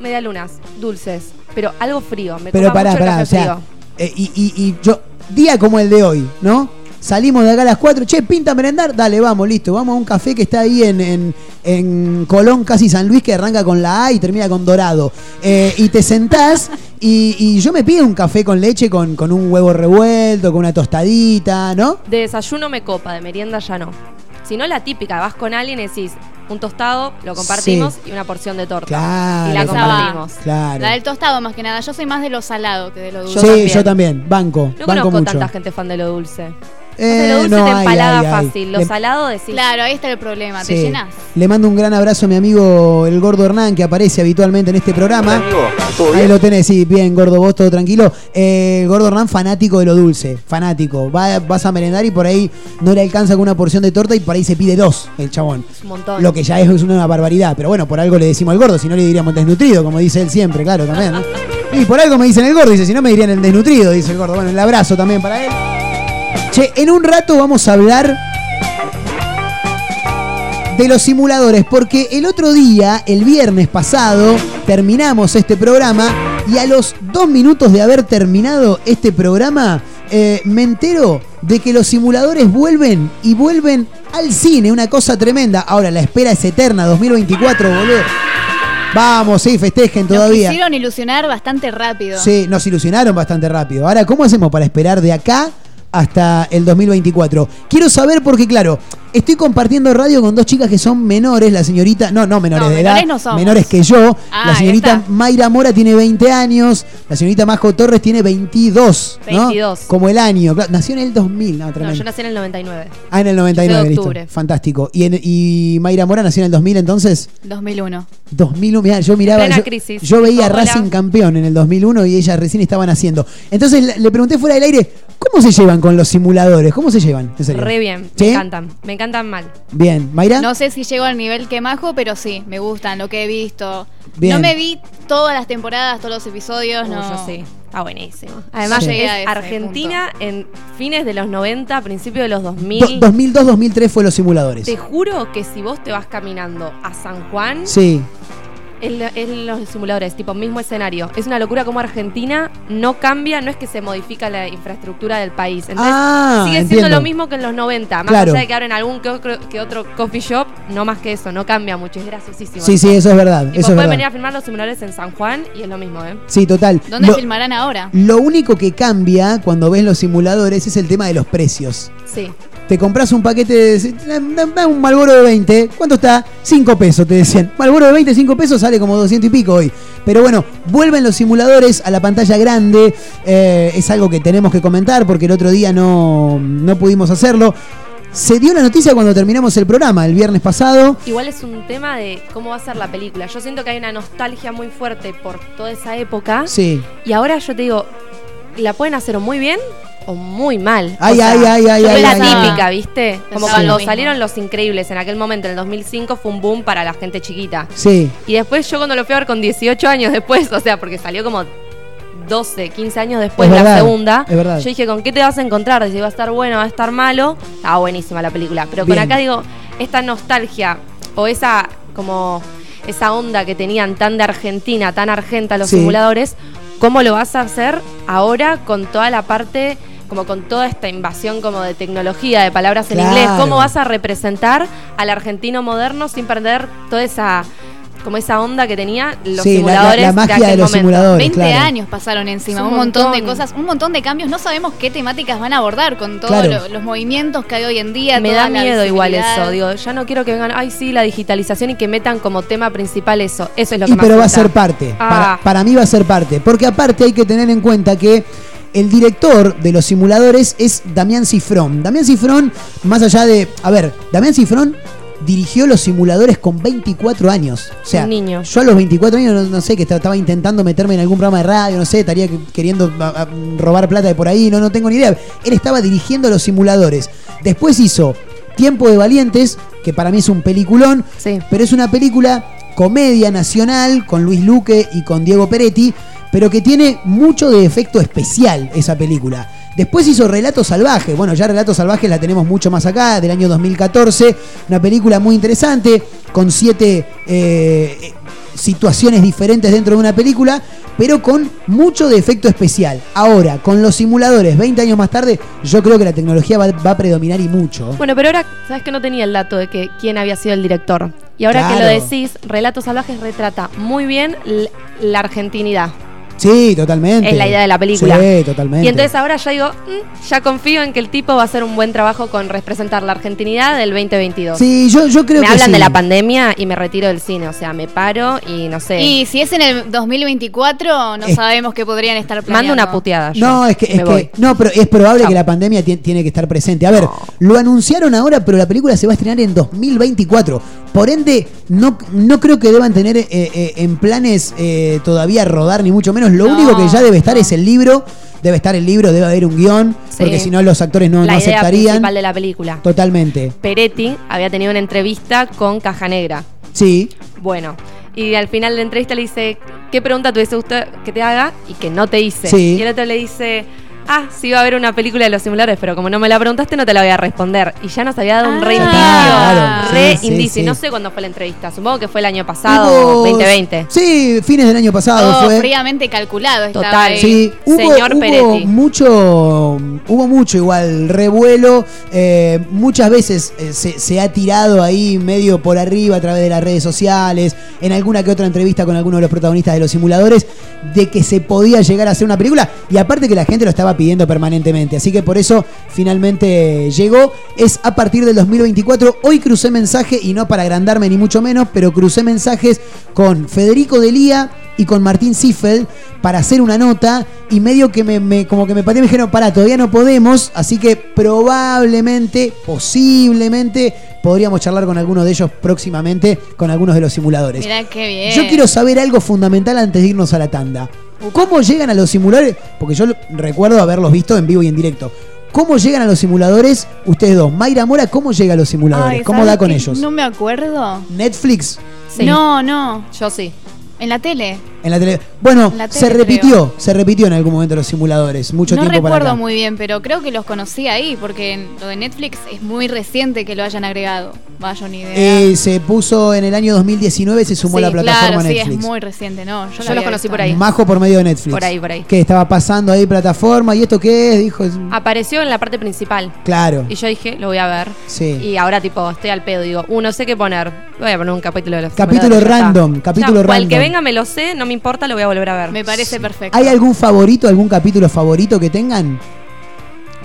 medialunas, dulces. Pero algo frío. Me Pero pará, mucho el pará, café o sea, frío. eh, y, y- y yo, día como el de hoy, ¿no? Salimos de acá a las 4, che, pinta merendar, dale, vamos, listo, vamos a un café que está ahí en, en- en Colón, casi San Luis, que arranca con la A y termina con Dorado. Eh, y te sentás y, y yo me pido un café con leche, con, con un huevo revuelto, con una tostadita, ¿no? De desayuno me copa, de merienda ya no. Si no, la típica, vas con alguien y decís un tostado, lo compartimos Sí. y una porción de torta. Claro, y la compartimos. Claro. La del tostado más que nada. Yo soy más de lo salado que de lo dulce. sí, también. yo también, banco, No banco conozco mucho. tanta gente fan de lo dulce. Lo Eh, dulce no, te empalaga hay, hay. fácil, lo Le- salado decís. Claro, ahí está el problema, te llenas. Le mando un gran abrazo a mi amigo el gordo Hernán, que aparece habitualmente en este programa. Ahí lo tenés, sí, bien, gordo, vos todo tranquilo. Eh, el gordo Hernán, fanático de lo dulce, fanático. Va- vas a merendar y por ahí no le alcanza con una porción de torta y por ahí se pide dos, el chabón. Es un montón. Lo que ya es una barbaridad, pero bueno, por algo le decimos al gordo, si no le diríamos desnutrido, como dice él siempre, claro, también, ¿no? Y por algo me dicen el gordo, dice, si no me dirían el desnutrido, dice el gordo. Bueno, el abrazo también para él. Che, en un rato vamos a hablar de los simuladores, porque el otro día, el viernes pasado, terminamos este programa y a los dos minutos de haber terminado este programa, eh, me entero de que los simuladores vuelven y vuelven al cine, una cosa tremenda. Ahora, la espera es eterna, 2024, boludo. Vamos, sí, festejen Nos todavía. quisieron ilusionar bastante rápido. Sí, nos ilusionaron bastante rápido. Ahora, ¿cómo hacemos para esperar de acá hasta el 2024? Quiero saber porque, claro, estoy compartiendo radio con dos chicas que son menores, la señorita, no, no menores No, de menores edad, no somos. menores que yo. Ah, la señorita. Mayra Mora tiene 20 años, la señorita Majo Torres tiene 22, ¿no? 22. Como el año, nació en el 2000, no, No, tremendo. yo nací en el 99. Ah, en el 99, Yo de listo. octubre. Fantástico. ¿Y, en- y Mayra Mora nació en el 2000 entonces? 2001. 2001, mirá, yo miraba, plena yo, crisis. yo veía Hola. Racing campeón en el 2001 y ellas recién estaban haciendo. Entonces le pregunté fuera del aire, ¿cómo se llevan con los simuladores? ¿Cómo se llevan? En serio. Re bien, ¿Sí? me encantan. Me encantan mal. Bien, Mayra. No sé si llego al nivel que Majo, pero sí, me gustan lo que he visto. Bien. No me vi todas las temporadas, todos los episodios, no. yo sí. Está buenísimo. Además, Sí. Llegué a Argentina en fines de los 90, principios de los 2000. Do- 2002-2003 fue los simuladores. Te juro que si vos te vas caminando a San Juan, Sí. En, lo- en los simuladores, tipo mismo escenario. Es una locura como Argentina no cambia, no es que se modifica la infraestructura del país. Entonces, Ah, sigue entiendo. siendo lo mismo que en los 90. Más Claro. allá de que abren algún que otro, que otro coffee shop, no más que eso, no cambia mucho. Es graciosísimo. Sí, sí, eso es verdad. Tipo, Eso es pueden verdad. venir a filmar los simuladores en San Juan y es lo mismo, ¿eh? Sí, total. ¿Dónde Lo- filmarán ahora? Lo único que cambia cuando ves los simuladores es el tema de los precios. Sí. Te compras un paquete de. Dame un Malboro de 20. ¿Cuánto está? 5 pesos, te decían. Malboro de 20, 5 pesos sale como 200 y pico hoy. Pero bueno, vuelven los simuladores a la pantalla grande. Eh, es algo que tenemos que comentar porque el otro día no, no pudimos hacerlo. Se dio la noticia cuando terminamos el programa, el viernes pasado. Igual es un tema de cómo va a ser la película. Yo siento que hay una nostalgia muy fuerte por toda esa época. Sí. Y ahora yo te digo, la pueden hacer o muy bien o muy mal. Ay, O sea, ay, ay, ay, yo ay, la ay, ay. típica, ¿viste? Como Pensaba cuando lo salieron Los Increíbles en aquel momento, en el 2005, fue un boom para la gente chiquita. Sí. Y después yo cuando lo fui a ver con 18 años después, o sea, porque salió como 12, 15 años después Es de la verdad, segunda, es verdad. yo dije, ¿con qué te vas a encontrar? Si va a estar bueno, va a estar malo. Estaba buenísima la película. Pero Bien. con acá digo, esta nostalgia o esa como esa onda que tenían tan de Argentina, tan argenta los Sí. simuladores, ¿cómo lo vas a hacer ahora con toda la parte como con toda esta invasión como de tecnología, de palabras en Claro. inglés, ¿cómo vas a representar al argentino moderno sin perder toda esa como esa onda que tenía los Sí, la- la- simuladores la magia de aquel de los momento. simuladores. 20 claro. años pasaron encima, un, un montón. de cosas, un montón de cambios. No sabemos qué temáticas van a abordar con todos Claro. lo- los movimientos que hay hoy en día. Me toda da la miedo igual eso, digo, ya no quiero que vengan, ay sí, la digitalización y que metan como tema principal eso. Eso es lo que Y pero va a ser parte. Ah. Para, para mí va a ser parte. Porque aparte hay que tener en cuenta que el director de los simuladores es Damián Cifrón. Damián Cifrón, más allá de. A ver, Damián Cifrón dirigió los simuladores con 24 años. O sea, niño. yo a los 24 años, no, no sé, que estaba intentando meterme en algún programa de radio, no sé, estaría que- queriendo a- a, robar plata de por ahí, no, no tengo ni idea. Él estaba dirigiendo los simuladores. Después hizo Tiempo de Valientes, que para mí es un peliculón, Sí. pero es una película comedia nacional con Luis Luque y con Diego Peretti, pero que tiene mucho de efecto especial esa película. Después hizo Relato Salvaje. Bueno, ya Relato Salvaje la tenemos mucho más acá, del año 2014. Una película muy interesante, con siete eh, situaciones diferentes dentro de una película, pero con mucho de efecto especial. Ahora, con los simuladores, 20 años más tarde, yo creo que la tecnología va, va a predominar y mucho. Bueno, pero ahora, ¿sabes que no tenía el dato de que quién había sido el director? Y ahora que lo decís, Relatos Salvajes retrata muy bien la argentinidad. Sí, totalmente. Es la idea de la película. Sí, totalmente. Y entonces ahora ya digo, mm, ya confío en que el tipo va a hacer un buen trabajo con representar la argentinidad del 2022. Sí, yo, yo creo me que hablan sí. de la pandemia y me retiro del cine, o sea, me paro y no sé. Y si es en el 2024, no Es- sabemos qué podrían estar planeando. Mando una puteada. yo. No, es que, es Me que- no, pero es probable que la pandemia ti- tiene que estar presente. A ver, lo anunciaron ahora, pero la película se va a estrenar en 2024. Por ende, no, no creo que deban tener eh, eh, en planes eh, todavía rodar, ni mucho menos. Lo No, único que ya debe estar es el libro. Debe estar el libro, debe haber un guion, Sí. porque si no los actores no, la no idea aceptarían. principal de la película. Totalmente. Peretti había tenido una entrevista con Caja Negra. Sí. Bueno, y al final de la entrevista le dice, ¿qué pregunta te hubiese gustado que te haga? Y que no te hice. Sí. Y el otro le dice, ah, sí va a haber una película de los simuladores, pero como no me la preguntaste no te la voy a responder. Y ya nos había dado un re Ah. indicio. Claro, re sí, sí, indicio. sí. Y no sé cuándo fue la entrevista, supongo que fue el año pasado, Hubo- 2020. Sí, fines del año pasado Todo fue. fríamente calculado estaba Total. ahí. Sí, hubo, Señor hubo Peretti. mucho, hubo mucho igual revuelo. eh, muchas veces eh, se, se ha tirado ahí medio por arriba a través de las redes sociales, en alguna que otra entrevista con alguno de los protagonistas de los simuladores, de que se podía llegar a hacer una película. Y aparte que la gente lo estaba pidiendo permanentemente. Así que por eso finalmente llegó. Es a partir del 2024. Hoy crucé mensaje, y no para agrandarme ni mucho menos, pero crucé mensajes con Federico Delía y con Martín Ziffel para hacer una nota y medio que me, me- como que me pateé me dijeron, para, todavía no podemos, así que probablemente, posiblemente, podríamos charlar con alguno de ellos próximamente, con algunos de los simuladores. Mirá qué bien. Yo quiero saber algo fundamental antes de irnos a la tanda. ¿Cómo llegan a los simuladores? Porque yo recuerdo haberlos visto en vivo y en directo. ¿Cómo llegan a los simuladores ustedes dos? Mayra Mora, ¿cómo llega a los simuladores? Ay, ¿Cómo ¿sabes da con ellos? No me acuerdo. ¿Netflix? No, no. Yo sí. En la tele. En la tele. Bueno, se repitió, creo. se repitió en algún momento los simuladores, mucho no tiempo para recuerdo acá. muy bien, pero creo que los conocí ahí, porque en- lo de Netflix es muy reciente que lo hayan agregado. Vaya ni idea. Eh, se puso en el año 2019, se sumó Sí, a la plataforma claro, sí, Netflix. es muy reciente, no. Yo, Yo lo los conocí visto. por ahí. Majo por medio de Netflix. Por ahí, por ahí. Que estaba pasando ahí plataforma, ¿y esto qué es? Dijo, Apareció en la parte principal. claro. Y yo dije, lo voy a ver. Sí. Y ahora, tipo, estoy al pedo. Digo, uh, no sé qué poner. Voy a poner un capítulo de los Capítulo random, capítulo Ya, cual que random. venga me lo sé, no me importa, lo voy a volver a ver. Me parece perfecto. ¿Hay algún favorito, algún capítulo favorito que tengan?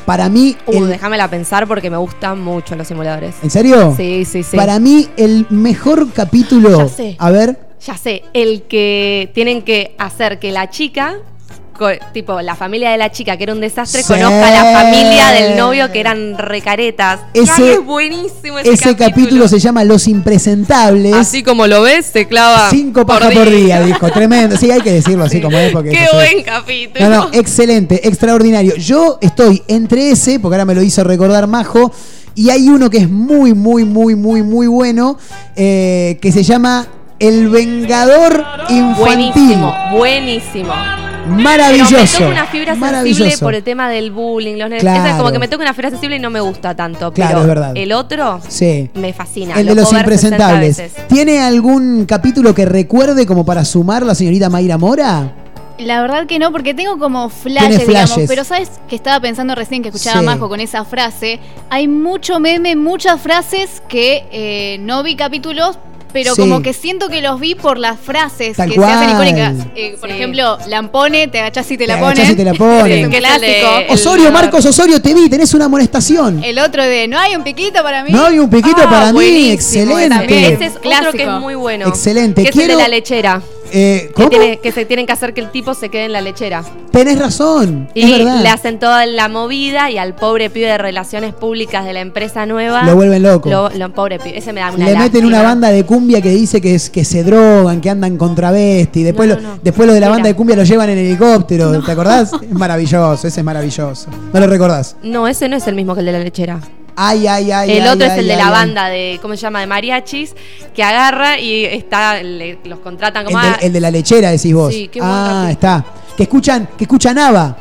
Para mí, Uh, el- déjamela pensar porque me gustan mucho los simuladores. ¿en serio? Sí, sí, sí. Para mí, el mejor capítulo. Ya sé. A ver. Ya sé, el que tienen que hacer que la chica, tipo la familia de la chica, que era un desastre, Sí. conozca a la familia del novio que eran recaretas. Ese- Ay, es buenísimo ese, Ese capítulo. se llama Los Impresentables. Así como lo ves, se clava. Cinco pajas por día, dijo. Tremendo. Sí, hay que decirlo así como es. Porque Qué es buen capítulo. No, no, excelente, extraordinario. Yo estoy entre ese, porque ahora me lo hizo recordar Majo, y hay uno que es muy, muy, muy, muy, muy bueno, eh, que se llama El Vengador Infantil. Buenísimo, buenísimo. Maravilloso. Pero me toca una fibra sensible por el tema del bullying, los. Claro. Es como que me toca una fibra sensible y no me gusta tanto. Claro, pero es verdad. El otro Sí. me fascina. El lo de los puedo ver 60 impresentables. ¿Tiene algún capítulo que recuerde como para sumar la señorita Mayra Mora? La verdad que no, porque tengo como Tiene flashes, digamos. flashes. Pero sabes que estaba pensando recién que escuchaba Sí. a Majo con esa frase. Hay mucho meme, muchas frases que eh, no vi capítulos. Pero Sí. como que siento que los vi por las frases Tal que se hacen cual. icónicas. Eh, por ejemplo, Lampone, te agachás y te, Te la ponen. y te la ponen. Es un Que es el clásico. Osorio, Marcos Osorio, te vi, tenés una amonestación. El otro de no hay un piquito para mí. No hay un piquito Ah, para mí, excelente. también. Ese es otro Clásico. que es muy bueno. Excelente. Que es Quiero- el de la lechera. Eh, Que, ¿Cómo? tiene- que se tienen que hacer que el tipo se quede en la lechera. Tenés razón, Y es verdad. le hacen toda la movida y al pobre pibe de relaciones públicas de la empresa nueva. Lo vuelven loco. Lo, lo- pobre pibe. Ese me da una Le meten una banda de cumbia que dice que, es, que se drogan, que andan con travesti. Después, No, lo, no, después lo de la Mira. banda de cumbia lo llevan en helicóptero. ¿Te acordás? Es maravilloso, ese es maravilloso. ¿No lo recordás? No, ese no es el mismo que el de la lechera. Ay, ay, ay. el ay, otro es ay, el de la banda de, ¿cómo se llama? De mariachis, que agarra y está, le- los contratan El como... de, ah, el de la lechera, decís vos. Sí, qué ah, está. Que escuchan, que escuchan ABBA.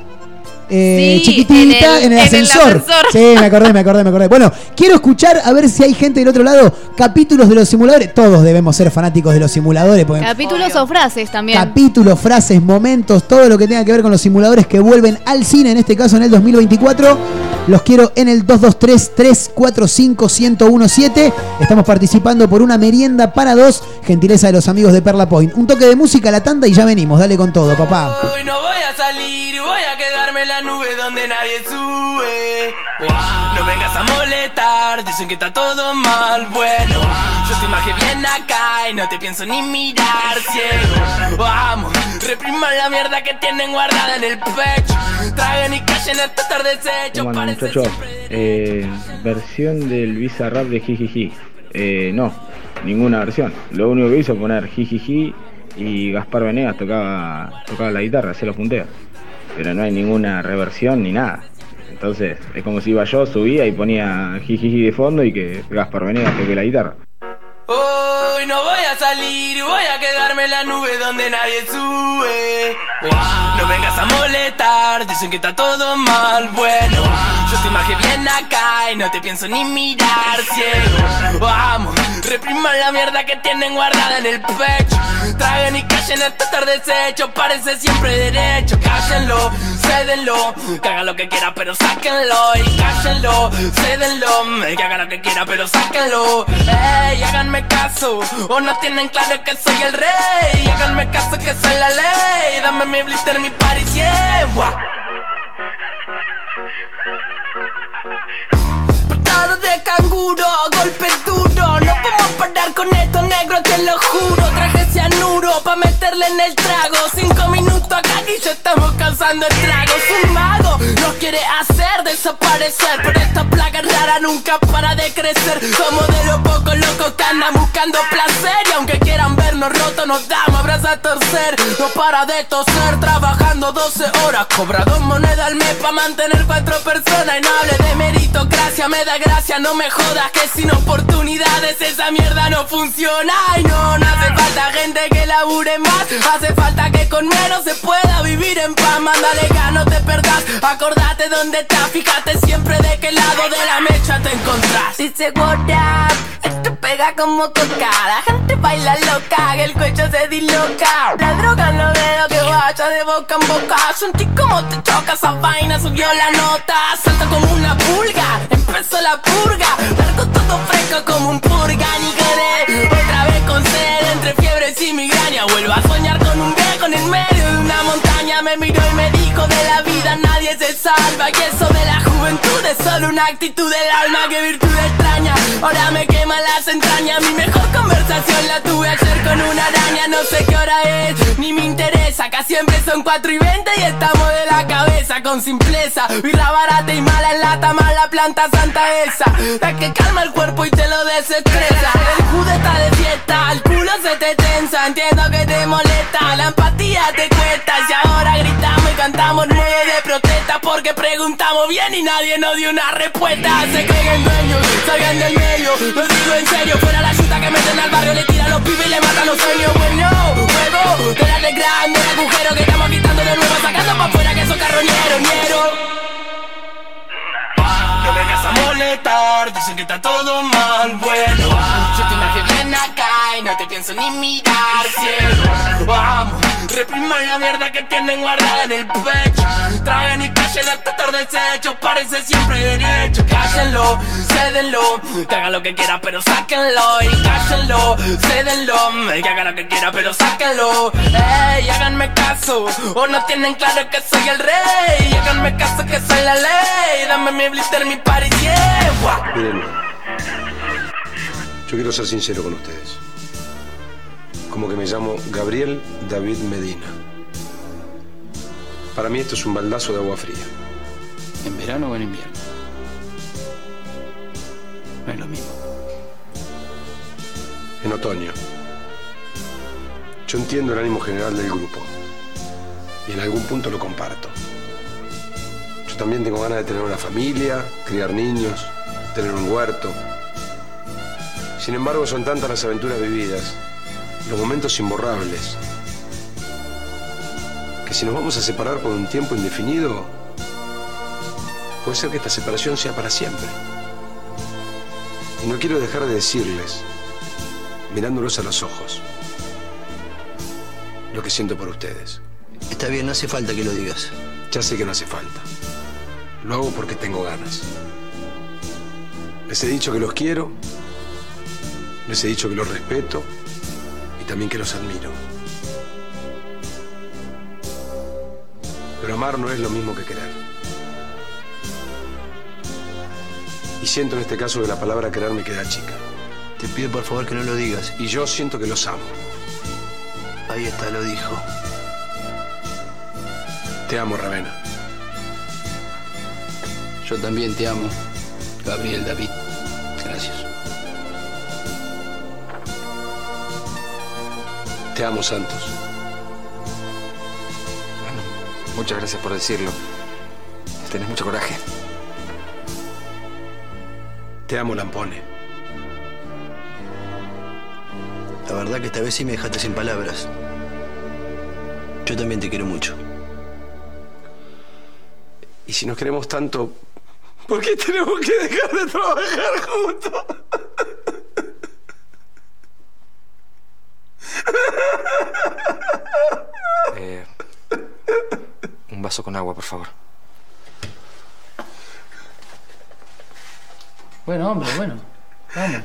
Eh, Sí, chiquitita en en el, el- en el ascensor. Sí, me acordé, me acordé, me acordé. Bueno, quiero escuchar a ver si hay gente del otro lado. Capítulos de los simuladores. Todos debemos ser fanáticos de los simuladores. Porque Capítulos o frases también. capítulos, frases, momentos, todo lo que tenga que ver con los simuladores que vuelven al cine, en este caso en el 2024. Los quiero en el 223-345-1017. Estamos participando por una merienda para dos, gentileza de los amigos de Perla Point. Un toque de música a la tanda y ya venimos. Dale con todo, papá. Hoy no voy a salir, voy a quedarme en la nube donde nadie sube. No vengas a molestar, dicen que está todo mal. Bueno, yo te imaginé bien acá y no te pienso ni mirar ciego. Vamos, repriman la mierda que tienen guardada en el pecho. Traguen y callen hasta estar deshecho. Bueno, muchachos, eh, versión del Visa Rap de Jijiji. Eh, no, ninguna versión. Lo único que hizo fue poner Jijiji y Gaspar Venegas tocaba, tocaba la guitarra, hacía los punteos. Pero no hay ninguna reversión ni nada. Entonces, es como si iba yo, subía y ponía Jijiji de fondo y que Gaspar Venegas toque la guitarra. Hoy no voy a salir, voy a quedarme en la nube donde nadie sube. No vengas a molestar, dicen que está todo mal. Bueno, yo te imaginé bien acá y no te pienso ni mirar ciego. Vamos, repriman la mierda que tienen guardada en el pecho. Traguen y callen hasta estar deshecho, parece siempre derecho. Cállenlo, cédenlo, que haga lo que quiera, pero sáquenlo. Y cállenlo, cédenlo, que haga lo que quiera, pero sáquenlo. Ey, háganme caso, o no tienen claro que soy el rey. Háganme caso que soy la ley. Dame mi blister, mi party, yeah. Portado de canguro, golpe duro con esto negro, te lo juro Traje en el trago. Cinco minutos acá y ya estamos causando estragos Un mago nos quiere hacer desaparecer. Pero esta plaga rara nunca para de crecer. Somos de los pocos locos que andan buscando placer. Y aunque quieran vernos rotos nos damos abrazos a torcer. No para de toser, trabajando 12 horas. Cobra dos monedas al mes pa' mantener cuatro personas. Y no hable de meritocracia, me da gracia, no me jodas Que sin oportunidades esa mierda no funciona. Y no, no hace falta gente que labure más Hace falta que con menos se pueda vivir en paz. Mándale no te perdás, acordate dónde estás. Fíjate siempre de qué lado de la mecha te encontrás. Dice what up, esto pega como coca La gente baila loca, que el cuello se disloca. La droga los dedos que vaya de boca en boca. Sentí como te choca esa vaina, subió la nota. Salta como una pulga, empezó la purga. Largo todo fresco como un purga. Ni otra vez con entre y migraña Vuelvo a soñar con un viejo en el medio de una montaña. Me miró y me dijo de la vida nadie se salva Y eso de la juventud es solo una actitud del alma Que virtud extraña, ahora me quema las entrañas. Mi mejor conversación la tuve ayer con una araña. No sé qué hora es, ni me interesa. Acá siempre son 4 y 20 y estamos de la cabeza con simpleza. Birra barata y mala en lata, mala planta santa esa. La que calma el cuerpo y te lo desestresa. El judo está de fiesta, el culo se te Entiendo que te molesta, la empatía te cuesta Y ahora gritamos y cantamos nueve de protesta Porque preguntamos bien y nadie nos dio una respuesta. Se creen dueños, salgan del medio Lo digo en serio, fuera la chuta que meten al barrio Le tiran los pibes y le matan los sueños. Bueno, juego, te la de grande el agujero Que estamos quitando de nuevo, sacando pa' afuera que son carroñeros, ñero no vengas a molestar, dicen que está todo mal, bueno Yo te imaginé no te pienso ni mirar, ciego Vamos, repriman la mierda que tienen guardada en el pecho. Traen y callen hasta estar deshecho, parece siempre derecho. Cállenlo, cédenlo, que haga lo que quiera pero sáquenlo. Y cállenlo, cédenlo, que haga lo que quiera pero sáquenlo. Ey, háganme caso, o no tienen claro que soy el rey. Háganme caso que soy la ley, dame mi blister, mi party, yeah yo quiero ser sincero con ustedes. Como que me llamo Gabriel David Medina. Para mí esto es un baldazo de agua fría. ¿En verano o en invierno? No es lo mismo. En otoño. Yo entiendo el ánimo general del grupo. Y en algún punto lo comparto. Yo también tengo ganas de tener una familia, criar niños, tener un huerto. Sin embargo, son tantas las aventuras vividas, los momentos imborrables, que si nos vamos a separar por un tiempo indefinido, puede ser que esta separación sea para siempre. Y no quiero dejar de decirles, mirándolos a los ojos, lo que siento por ustedes. Está bien, no hace falta que lo digas. Ya sé que no hace falta. Lo hago porque tengo ganas. Les he dicho que los quiero, les he dicho que los respeto y también que los admiro. Pero amar no es lo mismo que querer. Y siento en este caso que la palabra querer me queda chica. Te pido por favor que no lo digas. Y yo siento que los amo. Ahí está, lo dijo. Te amo, Ravena. Yo también te amo, Gabriel David. Te amo, Santos. Muchas gracias por decirlo. Tenés mucho coraje. Te amo, Lampone. La verdad que esta vez sí me dejaste sin palabras. Yo también te quiero mucho. Y si nos queremos tanto, ¿por qué tenemos que dejar de trabajar juntos? Eh, un vaso con agua, por favor. Bueno, hombre, bueno. Vamos,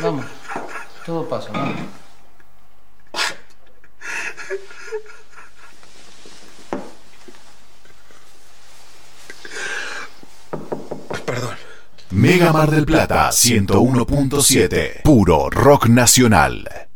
vamos. Todo pasa, vamos. Perdón. Mega Mar del Plata 101.7. Puro rock nacional.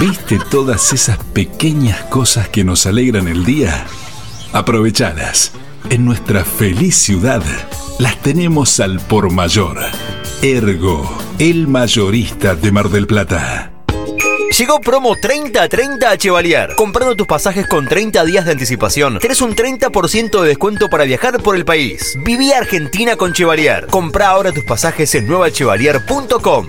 ¿Viste todas esas pequeñas cosas que nos alegran el día? Aprovechalas. En nuestra feliz ciudad las tenemos al por mayor. Ergo, el mayorista de Mar del Plata. Llegó promo 30-30 a Chevalier. Comprando tus pasajes con 30 días de anticipación, tenés un 30% de descuento para viajar por el país. Viví Argentina con Chevalier. Compra ahora tus pasajes en nuevachevalier.com.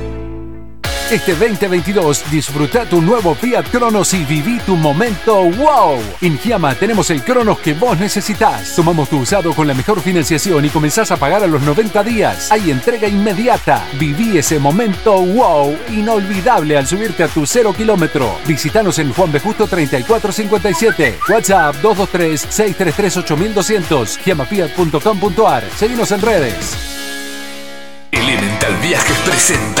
Este 2022 disfruta tu nuevo Fiat Cronos y viví tu momento wow. En Giamma tenemos el Cronos que vos necesitas. Tomamos tu usado con la mejor financiación y comenzás a pagar a los 90 días. Hay entrega inmediata. Viví ese momento wow inolvidable al subirte a tu cero kilómetro. Visítanos en Juan B. Justo 3457. WhatsApp 223-633-8200. Giamafiat.com.ar. Seguimos en redes. Elemental Viajes presenta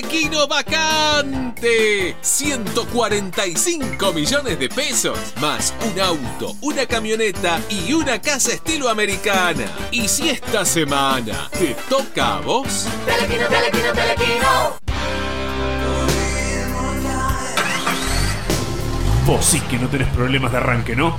Telequino vacante. 145 millones de pesos. Más un auto, una camioneta y una casa estilo americana. Y si esta semana te toca a vos. Telequino, telequino, telequino. Vos sí que no tenés problemas de arranque, ¿no?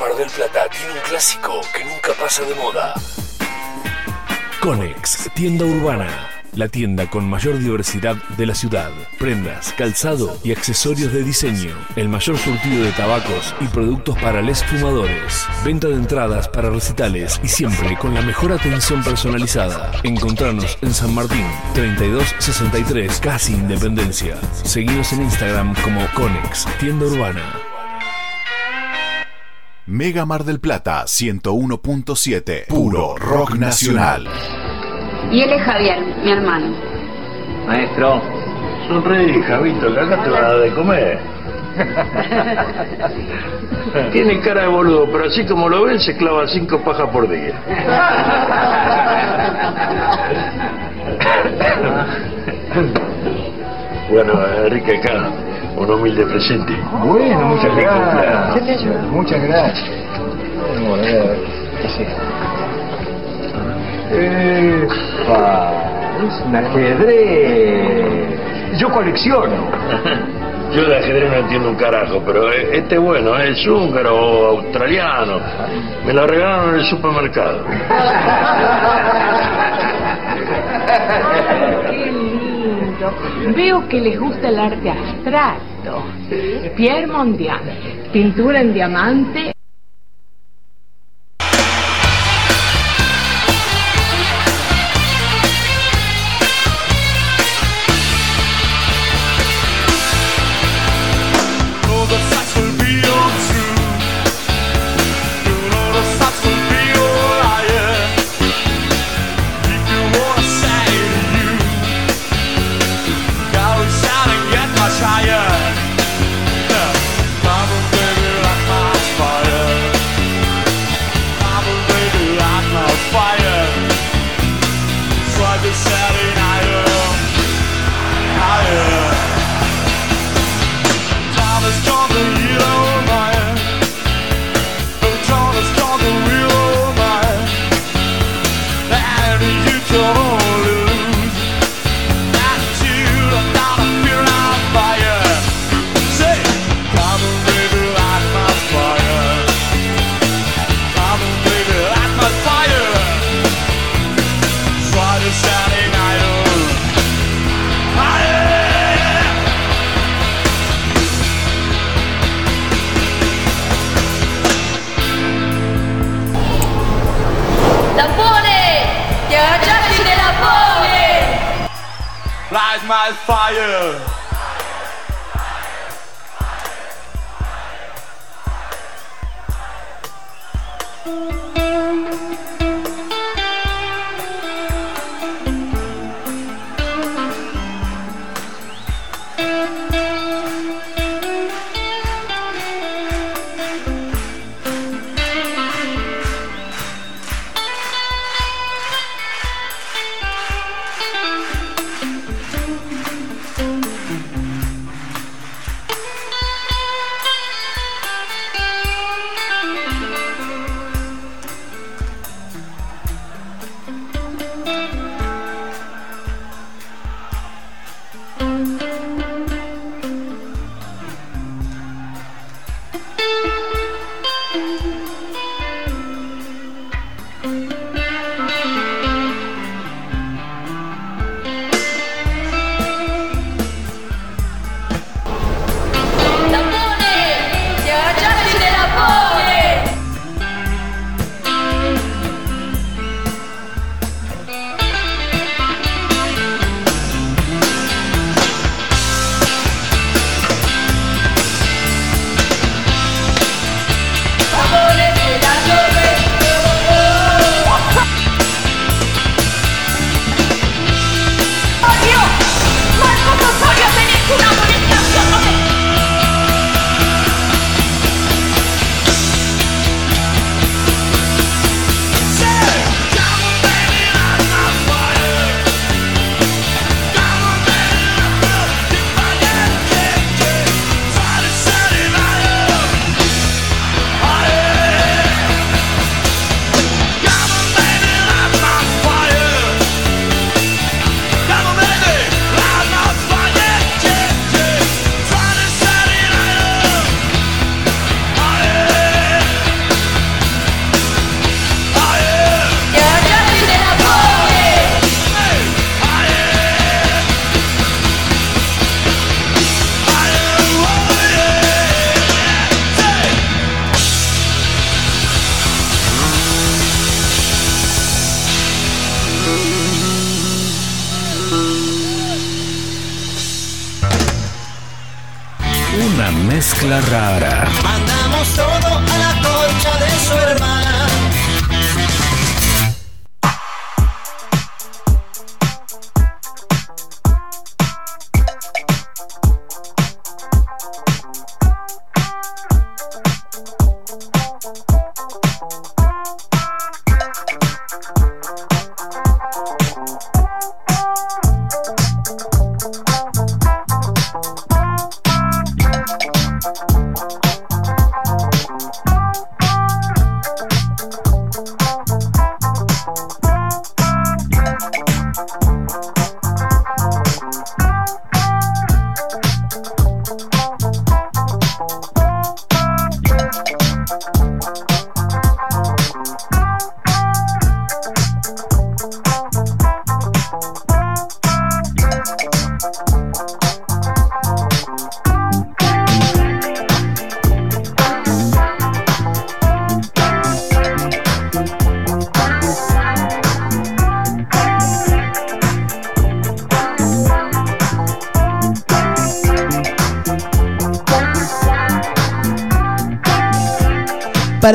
Mar del Plata tiene un clásico que nunca pasa de moda. Conex, tienda urbana. La tienda con mayor diversidad de la ciudad. Prendas, calzado y accesorios de diseño. El mayor surtido de tabacos y productos para les fumadores. Venta de entradas para recitales y siempre con la mejor atención personalizada. Encontrarnos en San Martín, 3263, casi Independencia. Seguinos en Instagram como Conex, tienda urbana. Mega Mar del Plata 101.7. Puro rock nacional. Y él es Javier, mi hermano. Maestro. Sonreí, Javito, que acá te va a dar de comer. Tiene cara de boludo, pero así como lo ven, se clava cinco pajas por día. Bueno, Enrique, acá, un humilde presente. Bueno, muchas gracias. Muchas gracias. Bueno, a ver, ¿qué es esto? Epa, es un ajedrez. Yo colecciono. Yo de ajedrez no entiendo un carajo, pero eh, este es bueno, eh, es húngaro o australiano. Me lo regalaron en el supermercado. Veo que les gusta el arte abstracto. Pierre Mondial, pintura en diamante.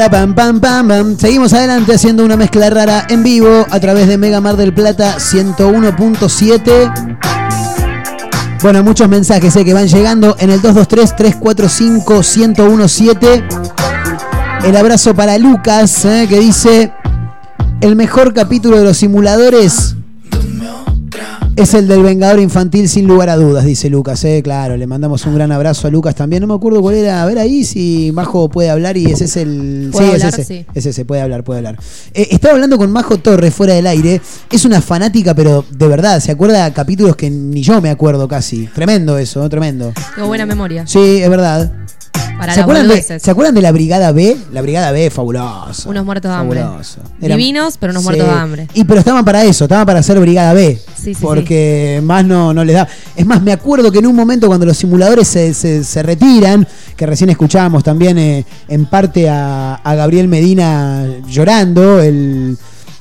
Pam pam pam pam. Seguimos adelante haciendo una mezcla rara en vivo a través de Mega Mar del Plata 101.7. Bueno, muchos mensajes eh, que van llegando en el 223-345-1017. El abrazo para Lucas, eh, que dice: El mejor capítulo de los simuladores es el del Vengador Infantil, sin lugar a dudas, dice Lucas. Eh, claro, le mandamos un gran abrazo a Lucas también. No me acuerdo cuál era. A ver ahí si Majo puede hablar y ese es el. ¿Puedo sí, hablar? es ese. Sí. Es ese, puede hablar, puede hablar. Eh, estaba hablando con Majo Torres fuera del aire. Es una fanática, pero de verdad, se acuerda capítulos que ni yo me acuerdo casi. Tremendo eso, ¿no? tremendo. Tengo buena memoria. Sí, es verdad. Para ¿Se acuerdan, de, boludeces. ¿Se acuerdan de la Brigada B? La Brigada B, fabulosa. Unos muertos de hambre. Eran- Divinos, pero unos Sí. muertos de hambre. Y pero estaban para eso, estaban para hacer Brigada B. Sí, sí, porque más no, no les da. Es más, me acuerdo que en un momento cuando los simuladores se, se- se retiran, que recién escuchábamos también eh, en parte a, a Gabriel Medina llorando, el,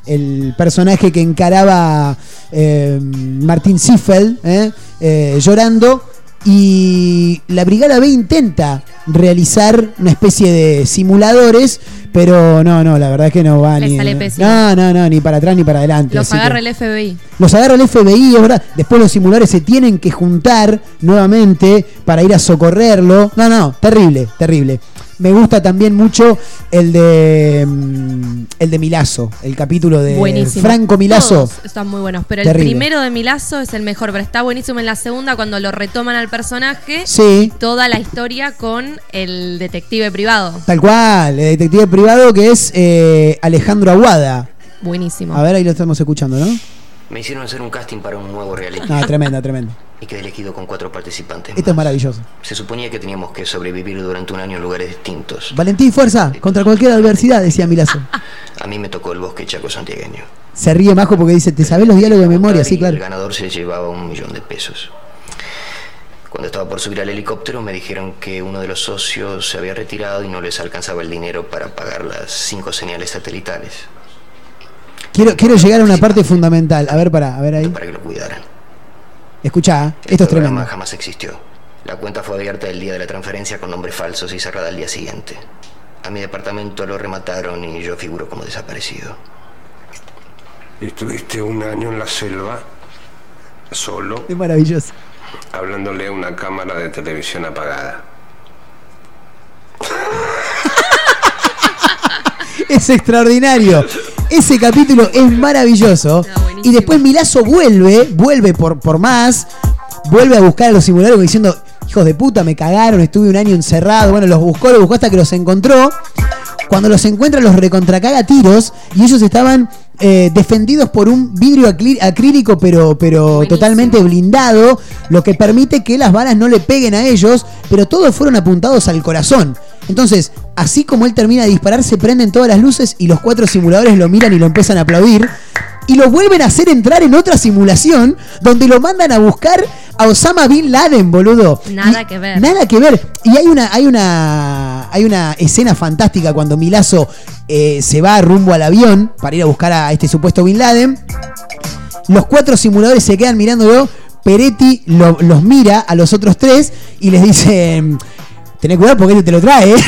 el personaje que encaraba eh, Martín Ziffel, eh, eh, llorando. Y la Brigada B intenta realizar una especie de simuladores, pero no, no, la verdad es que no va Le ni. sale. No, no, no, ni para atrás ni para adelante. Los agarra el FBI. los agarra el FBI, es verdad. Después los simuladores se tienen que juntar nuevamente para ir a socorrerlo. No, no, terrible, terrible. Me gusta también mucho el de mm, el de Milazo, el capítulo de Buenísimo. Franco Milazo. Todos están muy buenos, pero Terrible. el primero de Milazo es el mejor, pero está buenísimo en la segunda cuando lo retoman al personaje. Sí. Toda la historia con el detective privado. Tal cual, el detective privado que es eh, Alejandro Aguada. Buenísimo. A ver, ahí lo estamos escuchando, ¿no? Me hicieron hacer un casting para un nuevo reality. Ah, tremenda, tremenda. Y quedé elegido con cuatro participantes. Esto es maravilloso. Se suponía que teníamos que sobrevivir durante un año en lugares distintos. Valentín, fuerza, contra cualquier adversidad, decía Milazo. A mí me tocó el bosque chaco santiagueño. Se ríe Majo porque dice, ¿te sabés los diálogos de memoria? Sí, claro. El ganador se llevaba un millón de pesos. Cuando estaba por subir al helicóptero me dijeron que uno de los socios se había retirado y no les alcanzaba el dinero para pagar las cinco señales satelitales Quiero, quiero llegar a una parte fundamental. A ver, para, a ver ahí. para que lo cuidaran. Escuchá, esto Este es tremendo. jamás existió. La cuenta fue abierta el día de la transferencia con nombres falsos y cerrada al día siguiente. A mi departamento lo remataron y yo figuro como desaparecido. Estuviste un año en la selva, solo, Es maravilloso. hablándole a una cámara de televisión apagada. Es extraordinario. Ese capítulo es maravilloso. Y después Milazo vuelve, vuelve por, por más, vuelve a buscar a los simuladores diciendo, hijos de puta, me cagaron, estuve un año encerrado. Bueno, los buscó, los buscó hasta que los encontró. Cuando los encuentra, los recontracaga tiros y ellos estaban eh, defendidos por un vidrio acrí- acrílico, pero, pero totalmente blindado, lo que permite que las balas no le peguen a ellos, pero todos fueron apuntados al corazón. Entonces, así como él termina de disparar, se prenden todas las luces y los cuatro simuladores lo miran y lo empiezan a aplaudir. Y lo vuelven a hacer entrar en otra simulación donde lo mandan a buscar a Osama Bin Laden, boludo. Nada que ver. Nada que ver. Y hay una, hay una, hay una escena fantástica cuando Milazo eh, se va rumbo al avión para ir a buscar a este supuesto Bin Laden. Los cuatro simuladores se quedan mirándolo. Peretti lo- los mira a los otros tres y les dice: tenés cuidado porque este te lo trae, ¿eh?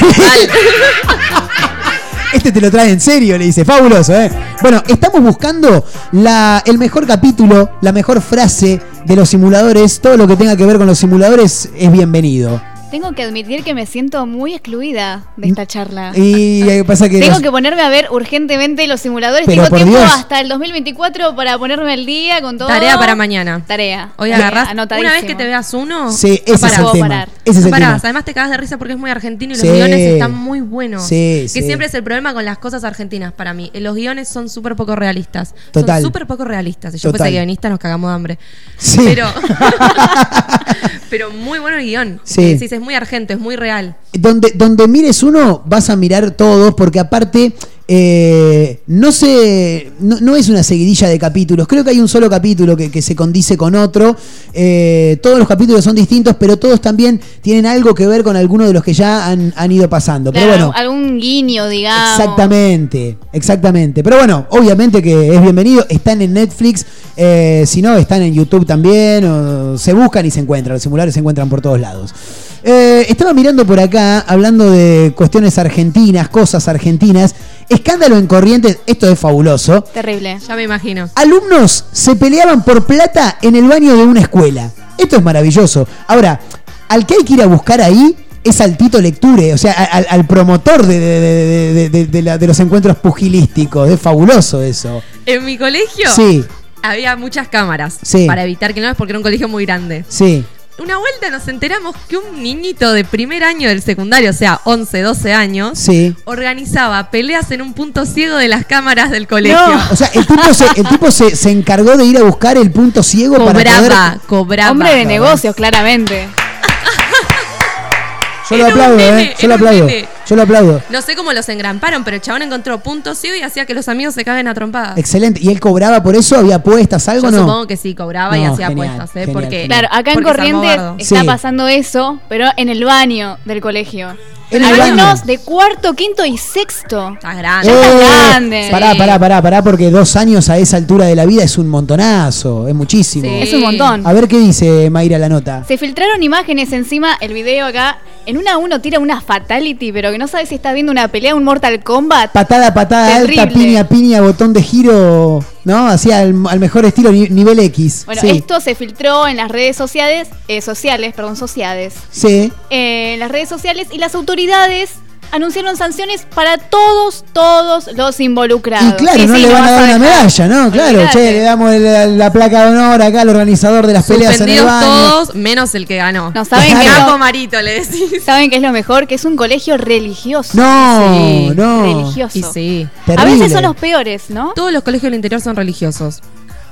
Este te lo trae en serio, le dice. Fabuloso, ¿eh? Bueno, estamos buscando la, el mejor capítulo, la mejor frase de los simuladores. Todo lo que tenga que ver con los simuladores es bienvenido. Tengo que admitir que me siento muy excluida de esta charla. Y eh, pasa que. Tengo los- que ponerme a ver urgentemente los simuladores. Pero Tengo tiempo Dios. hasta el 2024 para ponerme al día con todo. Tarea para mañana. Tarea. Hoy agarrás. Una vez que te veas uno. Sí, no ese es el parás. tema. Ese es No el parás. tema. Además te cagas de risa porque es muy argentino y los Sí. guiones están muy buenos. Sí, que sí. siempre es el problema con las cosas argentinas para mí. Los guiones son súper poco realistas. Total. Son súper poco realistas. Si yo Total. fuese guionista nos cagamos de hambre. Sí. Pero, pero muy bueno el guion. Sí. Decís, es muy argento, es muy real. donde, donde mires uno, vas a mirar todos, porque aparte. Eh, no se no, no es una seguidilla de capítulos creo que hay un solo capítulo que, que se condice con otro Eh, todos los capítulos son distintos pero todos también tienen algo que ver con alguno de los que ya han, han ido pasando pero Claro, bueno algún guiño, digamos. Exactamente, exactamente. Pero bueno, obviamente que es bienvenido. Están en Netflix, eh, si no, están en YouTube también. o se buscan y se encuentran. Los simuladores se encuentran por todos lados. Estaba mirando por acá, hablando de cuestiones argentinas, cosas argentinas. Escándalo en Corrientes, esto es fabuloso. Terrible. Ya me imagino. Alumnos se peleaban por plata en el baño de una escuela. Esto es maravilloso. Ahora, al que hay que ir a buscar ahí es al Tito Lecture, o sea, al, al promotor de, de- de- de- de- de la- de los encuentros pugilísticos. Es fabuloso eso. En mi colegio Sí. había muchas cámaras Sí. para evitar que no es porque era un colegio muy grande. Sí. Una vuelta nos enteramos que un niñito de primer año del secundario, o sea, 11, 12 años, Sí. organizaba peleas en un punto ciego de las cámaras del colegio. O sea, el tipo, se, el tipo se, se encargó de ir a buscar el punto ciego para poder... cobraba, cobraba. Hombre de negocios, claramente. Yo lo aplaudo, nene, ¿eh? Yo lo aplaudo. nene. Yo lo aplaudo. No sé cómo los engramparon, pero el chabón encontró punto ciego y hacía que los amigos se caguen a trompadas. Excelente. ¿Y él cobraba por eso? ¿Había apuestas, algo Yo no? supongo que sí, cobraba y hacía genial, apuestas, ¿eh? genial, porque, Claro, acá en Corrientes está Sí. pasando eso, pero en el baño del colegio. En el de cuarto, quinto y sexto. Estás grande. Ya Eh, grande. Pará, pará, pará, pará, porque dos años a esa altura de la vida es un montonazo, es muchísimo. Sí. Es un montón. A ver qué dice Mayra la nota. Se filtraron imágenes encima, el video acá. En una uno tira una fatality, pero que no sabes si estás viendo una pelea, un Mortal Kombat. Patada, patada Terrible. alta, piña, piña, botón de giro, ¿no? Hacía al, al mejor estilo ni- nivel X. Bueno, sí. esto se filtró en las redes sociales, eh, sociales, perdón, sociales. Sí. Eh, en las redes sociales y las autoridades anunciaron sanciones para todos, todos los involucrados. Y claro, Sí, no sí, le van a dar una medalla, ¿no? Claro, che, le damos el- la, placa de honor acá al organizador de las peleas en el baño. todos, menos el que ganó. No, ¿saben qué, es Capo lo, Marito, le decís. ¿saben qué es lo mejor? Que es un colegio religioso. No, Sí, no. Religioso. Y sí. A veces son los peores, ¿no? Todos los colegios del interior son religiosos.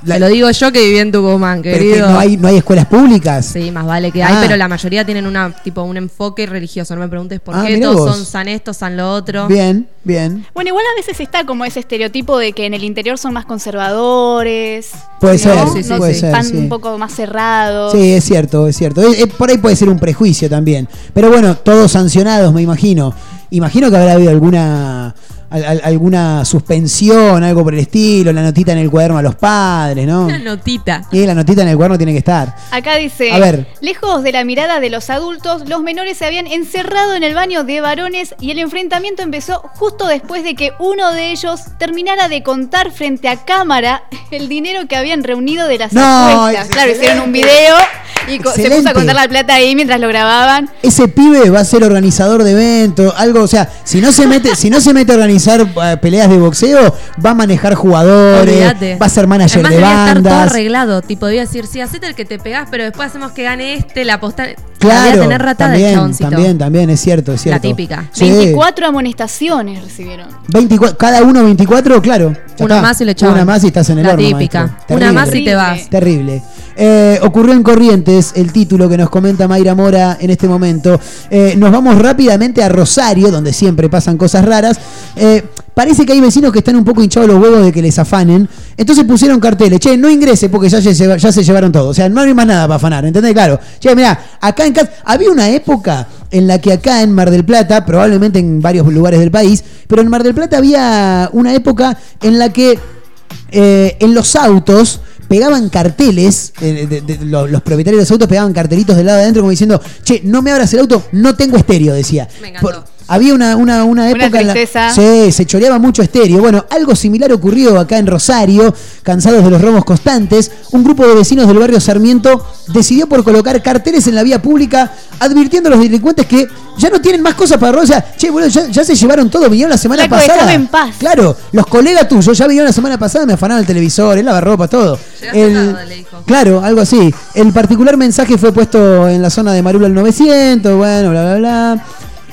La- Te lo digo yo que viví en Tucumán, Pero que querido. no hay, no hay escuelas públicas. Sí, más vale que Ah. hay, pero la mayoría tienen una tipo un enfoque religioso. No me preguntes por Ah, qué. Todos vos. son san esto, san lo otro. Bien, bien. Bueno, igual a veces está como ese estereotipo de que en el interior son más conservadores. Puede ¿no? ser, sí, sí, No puede sé, ser, Están sí. un poco más cerrados. Sí, es cierto, es cierto. Eh, eh, por ahí puede ser un prejuicio también. Pero bueno, todos sancionados, me imagino. Imagino que habrá habido alguna al- al- alguna suspensión, algo por el estilo, la notita en el cuaderno a los padres, ¿no? Una notita. Y la notita en el cuaderno tiene que estar. Acá dice, A ver. lejos de la mirada de los adultos, los menores se habían encerrado en el baño de varones y el enfrentamiento empezó justo después de que uno de ellos terminara de contar frente a cámara el dinero que habían reunido de las No, apuestas. Claro, hicieron un video y se puso a contar la plata ahí mientras lo grababan. Ese pibe va a ser organizador de eventos, algo, o sea, si no se mete, si no se mete a organizar eh, peleas de boxeo, va a manejar jugadores, Olvídate. va a ser manager Además de debía estar todo bandas. arreglado. Tipo, debía decir, sí, hacete el que te pegás, pero después hacemos que gane este, la posta. Claro, Debía tener rata también, chaboncito. también, también, es cierto, es cierto. típica. Sí. 24 amonestaciones recibieron. 24, cada uno 24, claro. ya Una está. más y le echaban. Una más y estás en el La horno, típica. maestro. Una más y Terrible. te vas. Terrible. Eh, ocurrió en Corrientes el título que nos comenta Mayra Mora en este momento. Eh, nos vamos rápidamente a Rosario, donde siempre pasan cosas raras. Eh, parece que hay vecinos que están un poco hinchados los huevos de que les afanen. Entonces pusieron carteles, che, no ingrese porque ya se, ya se llevaron todo. O sea, no hay más nada para afanar, ¿entendés? Claro. Che, mira, acá en casa, había una época en la que acá en Mar del Plata, probablemente en varios lugares del país, pero en Mar del Plata había una época en la que en los autos pegaban carteles, eh, de- de- lo- los propietarios de los autos pegaban cartelitos del lado de adentro como diciendo, che, no me abras el auto, no tengo estéreo, decía. Por- había una, una, una Una época en la-. Sí, se choreaba mucho estéreo. Bueno, algo similar ocurrió acá en Rosario, cansados de los robos constantes. Un grupo de vecinos del barrio Sarmiento decidió por colocar carteles en la vía pública advirtiendo a los delincuentes que ya no tienen más cosas para robar. O sea, che, boludo, ya, ya se llevaron todo, vinieron la semana pasada. en paz. Claro, los colegas tuyos ya vinieron la semana pasada, me afanaron el televisor, el lavarropa, todo. El- Claro, algo así. El particular mensaje fue puesto en la zona de Marula al 900, bueno, bla, bla, bla.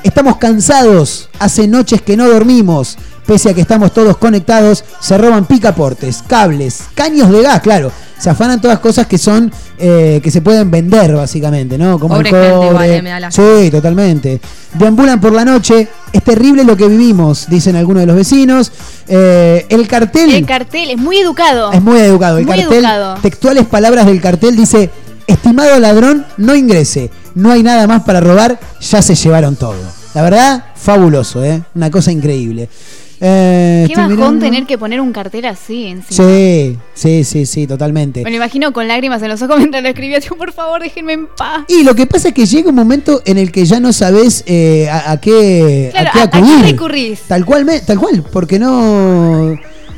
Estamos cansados, hace noches que no dormimos, pese a que estamos todos conectados, se roban picaportes, cables, caños de gas, claro. Se afanan todas cosas que son, eh, que se pueden vender básicamente, ¿no? Como Pobre el cobre. eh, me da la- Sí, totalmente. Deambulan por la noche, es terrible lo que vivimos, dicen algunos de los vecinos. Eh, el cartel... El cartel es muy educado. Es muy educado. El Muy cartel, educado. textuales palabras del cartel dice, estimado ladrón, no ingrese. No hay nada más para robar, ya se llevaron todo. La verdad, fabuloso, ¿eh? Una cosa increíble. Eh, Qué bajón mirando- tener que poner un cartel así encima. Sí, sí, sí, sí, totalmente. Me lo imagino con lágrimas en los ojos mientras lo escribía. Tipo, por favor, déjenme en paz. Y lo que pasa es que llega un momento en el que ya no sabes eh, a, a qué, Claro, a qué ¿a- a qué acudir. recurrís? Tal cual, me- tal cual, porque no...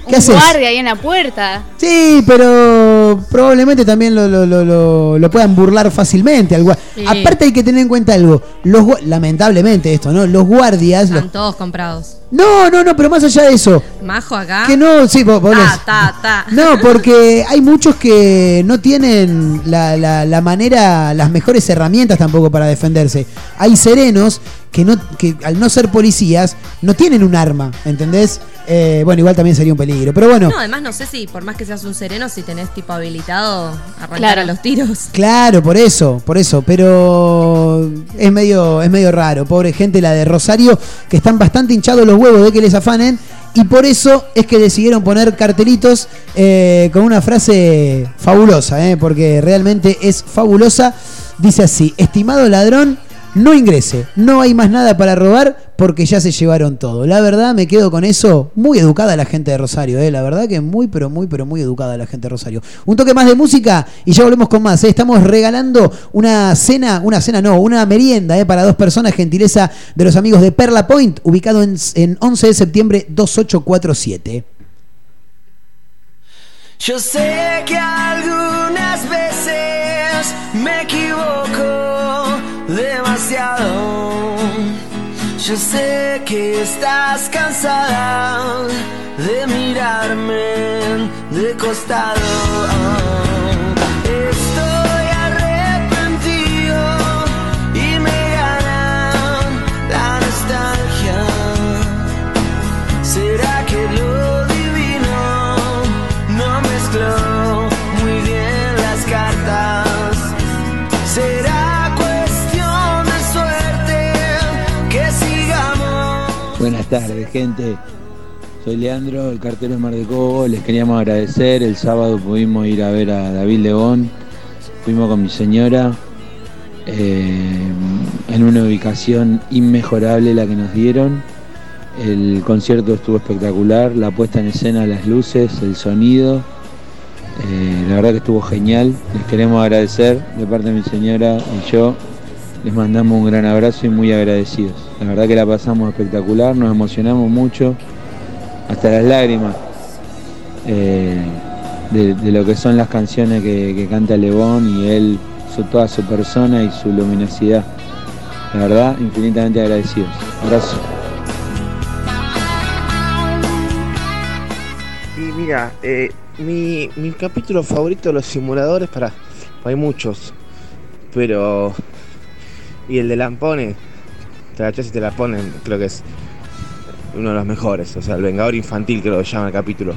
¿Qué un haces? guardia ahí en la puerta. Sí, pero probablemente también lo, lo- lo- lo- lo puedan burlar fácilmente. al Sí. Aparte hay que tener en cuenta algo. Los, gua- lamentablemente esto, ¿no? Los guardias... los- Están todos comprados. No, no, no, pero más allá de eso. Majo acá. Que no, sí, vos, vos Ta, ta, ta. No, porque hay muchos que no tienen la, la- la manera, las mejores herramientas tampoco para defenderse. Hay serenos que, no, que al no ser policías no tienen un arma, ¿entendés? Eh, bueno, igual también sería un peligro. Pero bueno, No, además no sé si por más que seas un sereno, si tenés tipo habilitado arrancar Claro. a los tiros. Claro, por eso, por eso, pero es medio, es medio raro, pobre gente la de Rosario, que están bastante hinchados los huevos de que les afanen, y por eso es que decidieron poner cartelitos eh, con una frase fabulosa, eh, porque realmente es fabulosa. Dice así, estimado ladrón, no ingrese, no hay más nada para robar porque ya se llevaron todo. La verdad me quedo con eso, muy educada la gente de Rosario, eh, la verdad que muy, pero muy, pero muy educada la gente de Rosario. Un toque más de música y ya volvemos con más. eh. Estamos regalando una cena, una cena no, una merienda eh, para dos personas, gentileza de los amigos de Perla Point, ubicado en, en 11 de septiembre 2847. Yo sé que algunas veces me equivoco demasiado. Yo sé que estás cansada de mirarme de costado. Buenas tardes, gente. Soy Leandro, el cartero de Mar de Cobo. Les queríamos agradecer. El sábado pudimos ir a ver a David León. Fuimos con mi señora eh, en una ubicación inmejorable la que nos dieron. El concierto estuvo espectacular, la puesta en escena, las luces, el sonido. Eh, la verdad que estuvo genial. Les queremos agradecer de parte de mi señora y yo. Les mandamos un gran abrazo y muy agradecidos. La verdad que la pasamos espectacular, nos emocionamos mucho, hasta las lágrimas, eh, de, lo que son las canciones que, que canta Lebón y él, su, toda su persona y su luminosidad. La verdad, infinitamente agradecidos. Abrazo. Y mira, eh, mi, mi capítulo favorito de los simuladores, para, hay muchos, pero... Y el de Lampone, te la y te la ponen, creo que es uno de los mejores, o sea, el Vengador Infantil creo que llama el capítulo.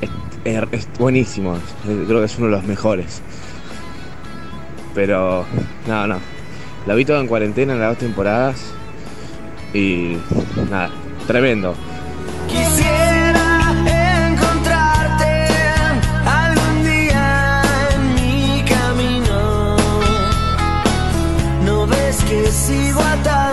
Es, es buenísimo, creo que es uno de los mejores. Pero, no, no, la vi todo en cuarentena en las dos temporadas y nada, tremendo. da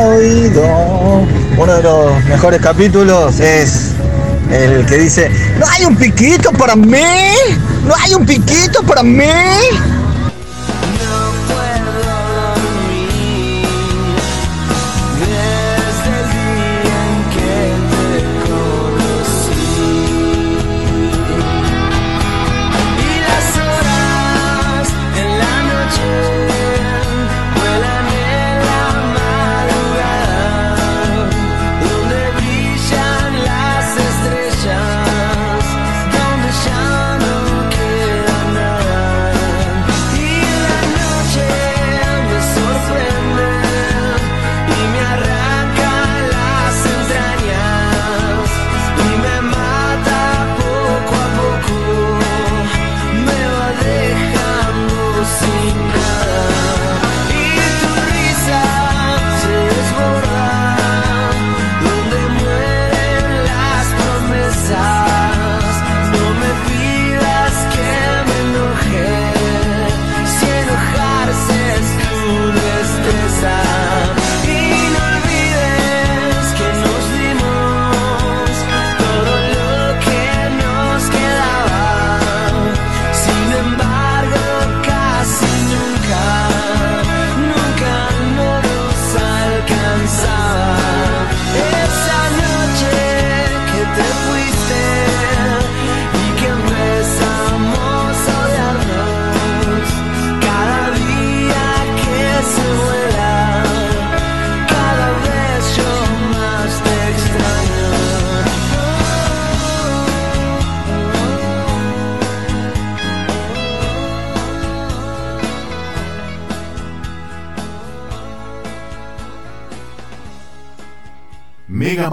oído. Uno de los mejores capítulos es el que dice, ¿no hay un piquito para mí? ¿No hay un piquito para mí?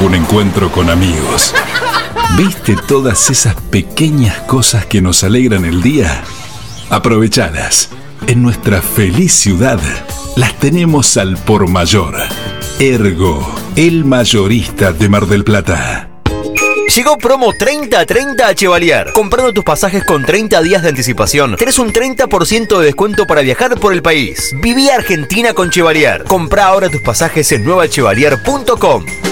un encuentro con amigos. ¿Viste todas esas pequeñas cosas que nos alegran el día? Aprovechadas. En nuestra feliz ciudad las tenemos al por mayor. Ergo, el mayorista de Mar del Plata. Llegó promo 30-30 a Chevalier. Comprando tus pasajes con 30 días de anticipación, tenés un 30% de descuento para viajar por el país. Viví Argentina con Chevalier. Compra ahora tus pasajes en nuevachevalier.com.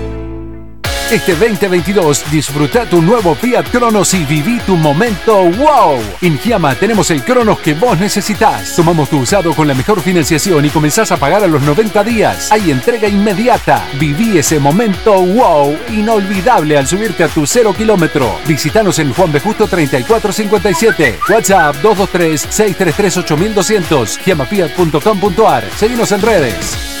Este 2022 disfruta tu nuevo Fiat Cronos y viví tu momento wow. En Giamma tenemos el Cronos que vos necesitas. Tomamos tu usado con la mejor financiación y comenzás a pagar a los 90 días. Hay entrega inmediata. Viví ese momento wow inolvidable al subirte a tu cero kilómetro. Visítanos en Juan B. Justo 3457. WhatsApp 223-633-8200. Giamafiat.com.ar. Seguimos en redes.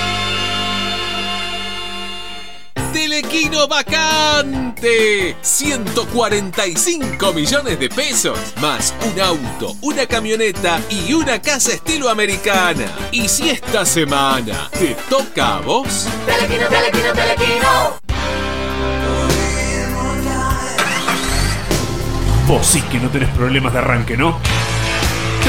Telequino vacante. 145 millones de pesos. Más un auto, una camioneta y una casa estilo americana. Y si esta semana te toca a vos. Telequino, telequino, telequino. Vos sí que no tenés problemas de arranque, ¿no?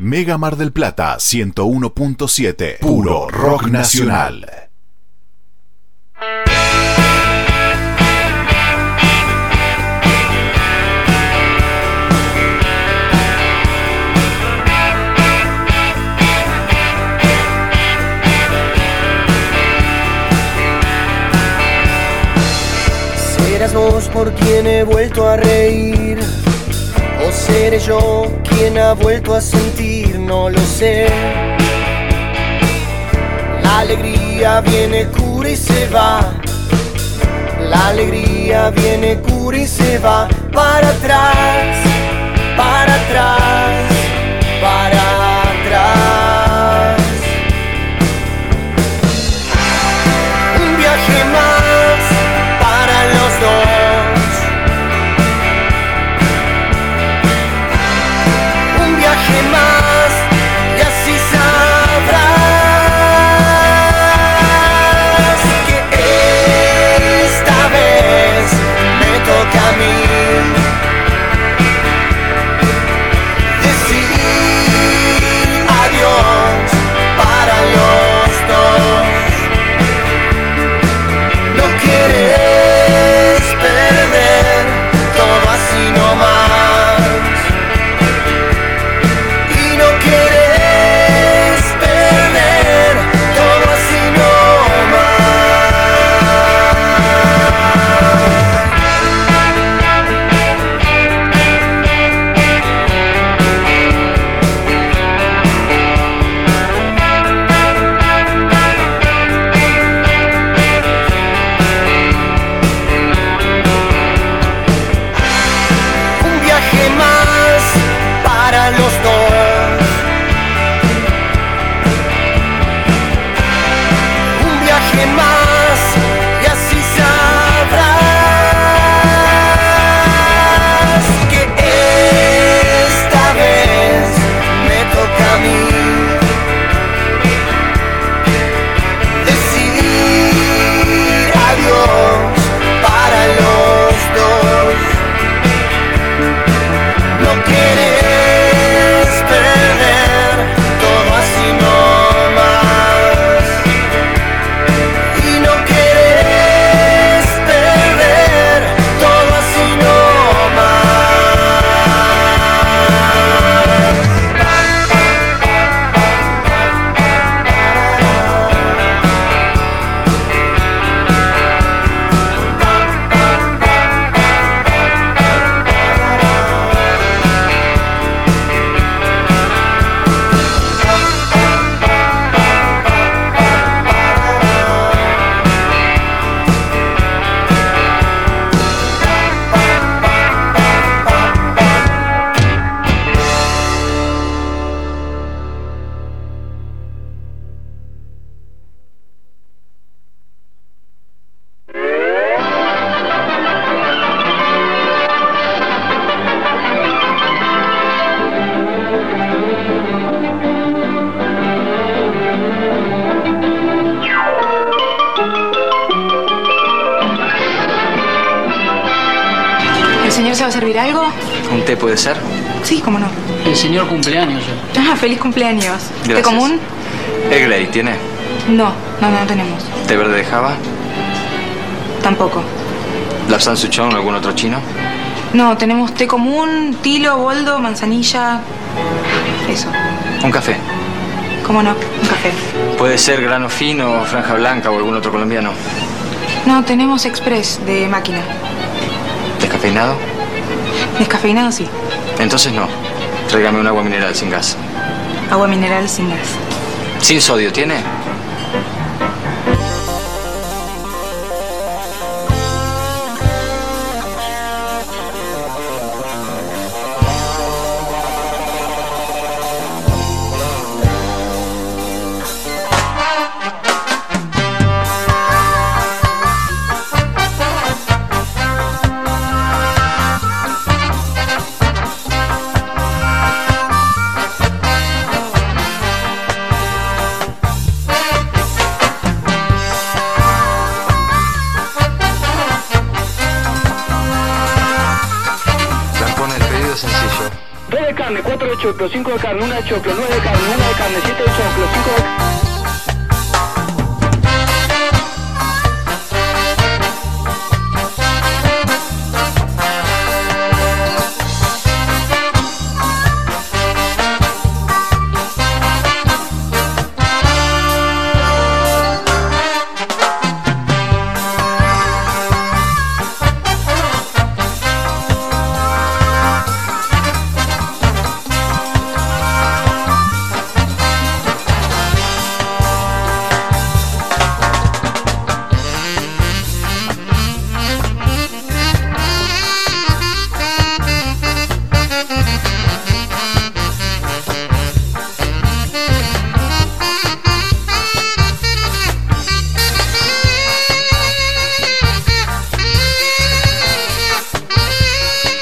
Mega Mar del Plata 101.7. Puro rock nacional. Serás vos por quien he vuelto a reír. Seré yo quien ha vuelto a sentir, no lo sé. La alegría viene, cura y se va. La alegría viene, cura y se va. Para atrás, para atrás, para atrás. Un viaje más señor cumpleaños. Ah, feliz cumpleaños. ¿De Gracias. común? ¿El Grey tiene? No, no, no tenemos. ¿Té verde de Java? Tampoco. ¿Lapsang Souchong algún otro chino? No, tenemos té común, tilo, boldo, manzanilla. Eso. ¿Un café? ¿Cómo no? Un café. ¿Puede ser grano fino, franja blanca o algún otro colombiano? No, tenemos express de máquina. ¿Descafeinado? Descafeinado sí. Entonces no. Tráigame un agua mineral sin gas. Agua mineral sin gas. ¿Sin sodio tiene?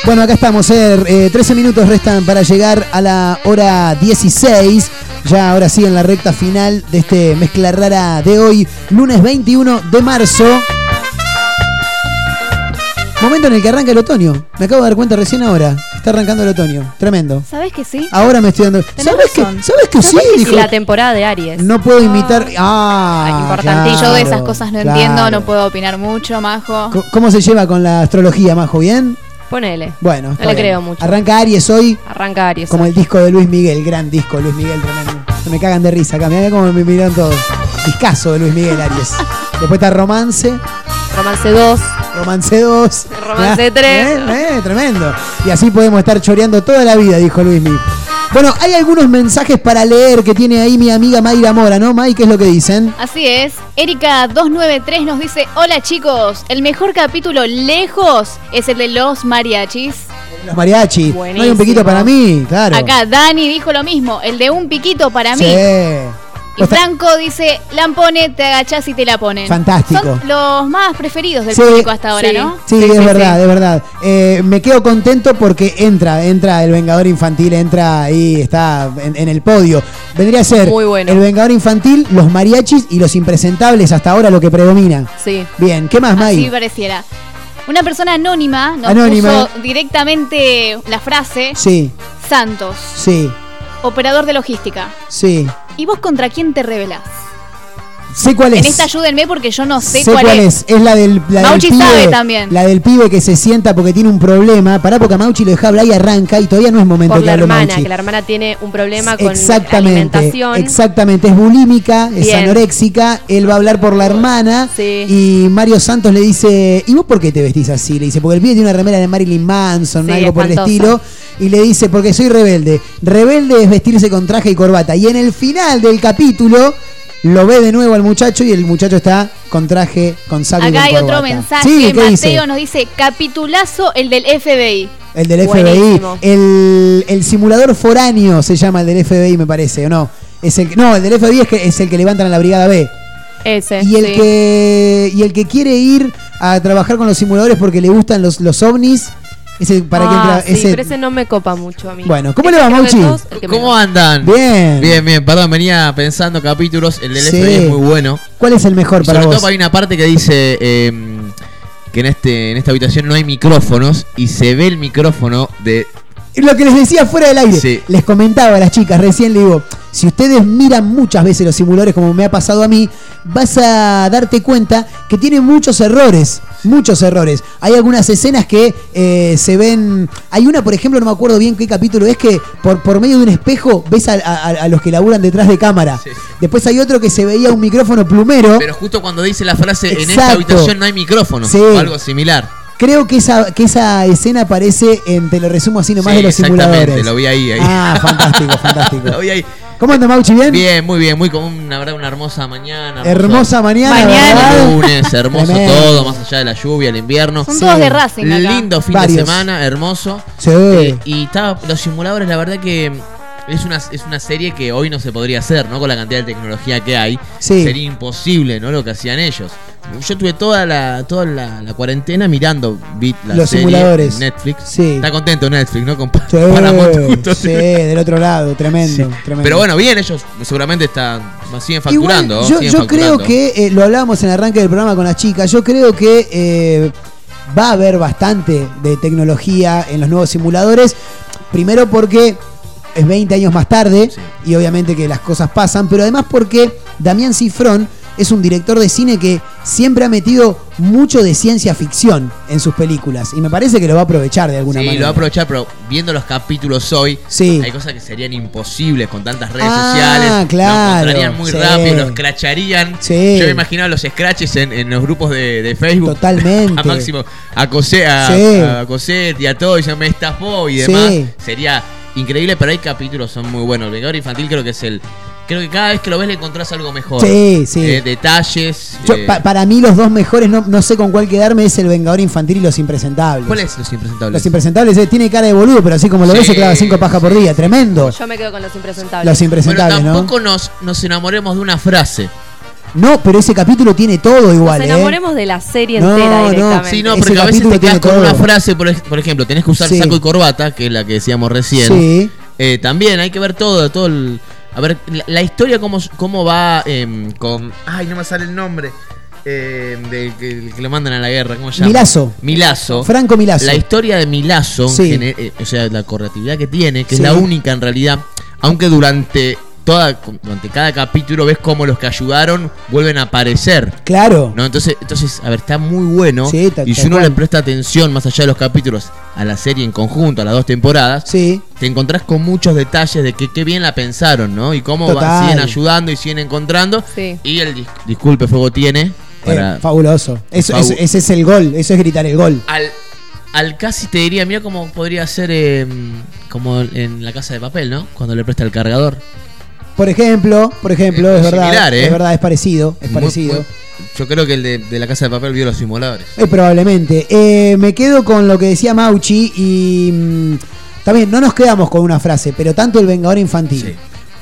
Bueno, acá estamos, eh, eh, 13 minutos restan para llegar a la hora 16. Ya ahora sí en la recta final de este mezcla rara de hoy, lunes 21 de marzo. Momento en el que arranca el otoño. Me acabo de dar cuenta recién ahora. Está arrancando el otoño. Tremendo. ¿Sabes que sí? Ahora me estoy dando. ¿Sabes que. ¿Sabes que sí? Que sí, la temporada de Aries. no puedo imitar. Ah, Importante. claro, Yo de esas cosas no entiendo, no puedo opinar mucho, majo. ¿Cómo se lleva con la astrología, Majo? ¿Bien? Ponele. Bueno, No le bien. creo mucho. Arranca Aries hoy. Arranca Aries. Como el disco de Luis Miguel, gran disco, Luis Miguel, tremendo. Se me cagan de risa acá, mirá cómo me miran todos. Discazo de Luis Miguel Aries. Después está Romance. Romance 2. Romance 2. Romance 3. Eh, eh, tremendo. Y así podemos estar choreando toda la vida, dijo Luis Miguel. Bueno, hay algunos mensajes para leer que tiene ahí mi amiga Mayra Mora, ¿no, May? ¿Qué es lo que dicen? Así es. Erika293 nos dice: Hola chicos, el mejor capítulo lejos es el de los mariachis. Los mariachi. No hay un piquito para mí, claro. Acá Dani dijo lo mismo, el de un piquito para mí. Sí. Y Franco dice, Lampone, te agachás y te la ponen. Fantástico. Son los más preferidos del Sí. público hasta ahora, ¿no? Sí, es verdad, es verdad. Eh, me quedo contento porque entra, entra el Vengador Infantil, entra ahí, está en, en el podio. Vendría a ser Muy bueno. el Vengador Infantil, los mariachis y los impresentables, hasta ahora lo que predomina. Sí. Bien, ¿qué más, Así May? pareciera. Una persona anónima nos Anónima. puso directamente la frase Sí, Santos, sí, operador de logística. sí. ¿Y vos contra quién te rebelás? Sé cuál es. En esta ayúdenme porque yo no sé, Sé cuál, es. es. la del, la del Mauchi pibe, sabe también. La del pibe que se sienta porque tiene un problema. Pará porque a Mauchi lo deja hablar y arranca y todavía no es momento Por que la hermana, Mauchi. que la hermana tiene un problema con la Exactamente, alimentación. exactamente, es bulímica, es Bien. anoréxica, él va a hablar por la hermana y Mario Santos le dice, ¿y vos por qué te vestís así? Le dice, porque el pibe tiene una remera de Marilyn Manson, Sí, algo por el estilo, y le dice, porque soy rebelde. Rebelde es vestirse con traje y corbata. Y en el final del capítulo lo ve de nuevo al muchacho y el muchacho está con traje, con saco Acá hay otro mensaje, Sí, ¿qué Mateo dice? nos dice, capitulazo el del FBI. El del Buenísimo. FBI. El, el simulador foráneo se llama el del FBI, me parece, ¿o no? Es el, no, el del FBI es, que, es el que levantan a la Brigada B. Ese. Y el, sí. que, y el que quiere ir a trabajar con los simuladores porque le gustan los, los ovnis, ese para Ah, que entra. sí, ese- pero ese no me copa mucho a mí. Bueno, ¿cómo le va, Mauchi? todos, ¿Cómo andan? Bien. Bien, bien. Perdón, venía pensando capítulos. El del Sí. FBI es muy bueno. ¿Cuál es el mejor para Sobre vos? todo hay una parte que dice eh, que en este en esta habitación no hay micrófonos y se ve el micrófono de Lo que les decía fuera del aire, Sí. les comentaba a las chicas, recién le digo, si ustedes miran muchas veces los simuladores como me ha pasado a mí, vas a darte cuenta que tiene muchos errores, muchos errores. Hay algunas escenas que eh, se ven, hay una por ejemplo, no me acuerdo bien qué capítulo es, que por, por medio de un espejo ves a, a- a los que laburan detrás de cámara. Después hay otro que se veía un micrófono plumero. pero justo cuando dice la frase en esta habitación no hay micrófonos Sí. o algo similar. Creo que esa, que esa escena aparece en, te lo resumo así nomás Sí, de los exactamente, simuladores. lo vi ahí, ahí. Ah, fantástico, fantástico. Lo vi ahí. ¿Cómo anda Mauchi? ¿Bien? Bien, muy bien, muy como una verdad una hermosa mañana. Hermosa mañana, Mañana. ¿verdad? lunes, hermoso Tremendo. todo, más allá de la lluvia, el invierno. Son todos de Racing acá. Lindo fin de semana, hermoso. Sí. Eh, y estaba, los simuladores, la verdad que es una, es una serie que hoy no se podría hacer, ¿no? Con la cantidad de tecnología que hay. Sí. Sería imposible, ¿no? Lo que hacían ellos. Yo tuve toda la, toda la, la cuarentena mirando vi la Los serie simuladores. en Netflix. Sí. Está contento Netflix, ¿no? Con Sí, Paramount sí, del otro lado, tremendo, tremendo. Pero bueno, bien, ellos seguramente están, siguen Igual, facturando. yo, siguen yo creo que, eh, lo hablábamos en el arranque del programa con las chicas, yo creo que eh, va a haber bastante de tecnología en los nuevos simuladores. Primero porque es 20 años más tarde y obviamente que las cosas pasan, pero además porque Damián Cifrón es un director de cine que siempre ha metido mucho de ciencia ficción en sus películas y me parece que lo va a aprovechar de alguna Sí, manera. lo va a aprovechar, pero viendo los capítulos hoy, Sí. hay cosas que serían imposibles con tantas redes Ah, sociales. claro, Lo encontrarían muy sí. rápido, los scratcharían. Sí. Yo me imaginaba los scratches en, en los grupos de, de Facebook. Totalmente. A Máximo, a Cosé, a, Sí. a Cosette y a todo, y se me estafó y demás. Sí. Sería increíble, pero hay capítulos son muy buenos. El Vengador Infantil creo que es el. Creo que cada vez que lo ves le encontrás algo mejor. Sí, sí. Eh, detalles. Yo, eh, pa- para mí los dos mejores, no, no sé con cuál quedarme, es el Vengador Infantil y los Impresentables. ¿Cuál es los impresentables? Los Impresentables eh, tiene cara de boludo, pero así como lo Sí, ves se clava cinco pajas por día. Tremendo. Yo me quedo con los impresentables. Los impresentables, bueno, ¿no? tampoco nos, nos enamoremos de una frase. No, pero ese capítulo tiene todo igual, Nos ¿eh? enamoremos de la serie No, entera no. directamente. Sí, no, Ese porque a veces capítulo te quedas tiene con una frase, por, ej- por ejemplo, tenés que usar Sí. saco y corbata, que es la que decíamos recién. Sí. Eh, también hay que ver todo, todo el. A ver, la, la historia cómo, cómo va em, con. Ay, no me sale el nombre. em, de que, que lo mandan a la guerra, ¿cómo se llama? Milazo. Milazo. Franco Milazo. La historia de Milazo, Sí. eh, o sea, la correctividad que tiene, que Sí. es la única en realidad, aunque durante toda durante cada capítulo ves cómo los que ayudaron vuelven a aparecer. Claro. ¿no? Entonces, entonces, a ver, está muy bueno. Sí, tal- y si uno le presta atención, más allá de los capítulos, a la serie en conjunto, a las dos temporadas, Sí. te encontrás con muchos detalles de que qué bien la pensaron, ¿no? Y cómo va- Total. siguen ayudando y siguen encontrando. Sí. Y el dis- disculpe fuego tiene para Eh, fabuloso. Eso- Fabu- es- ese es el gol, eso es gritar el gol. al, al casi te diría, mira cómo podría ser eh, como en la casa de papel, ¿no? Cuando le presta el cargador. Por ejemplo, por ejemplo, Es es, verdad, similar, ¿eh? es verdad, es parecido, es Muy- parecido. muy- yo creo que el de, de la casa de papel vio los simuladores. Eh, probablemente. Eh, me quedo con lo que decía Mauchi y mm, también no nos quedamos con una frase, pero tanto el Vengador Infantil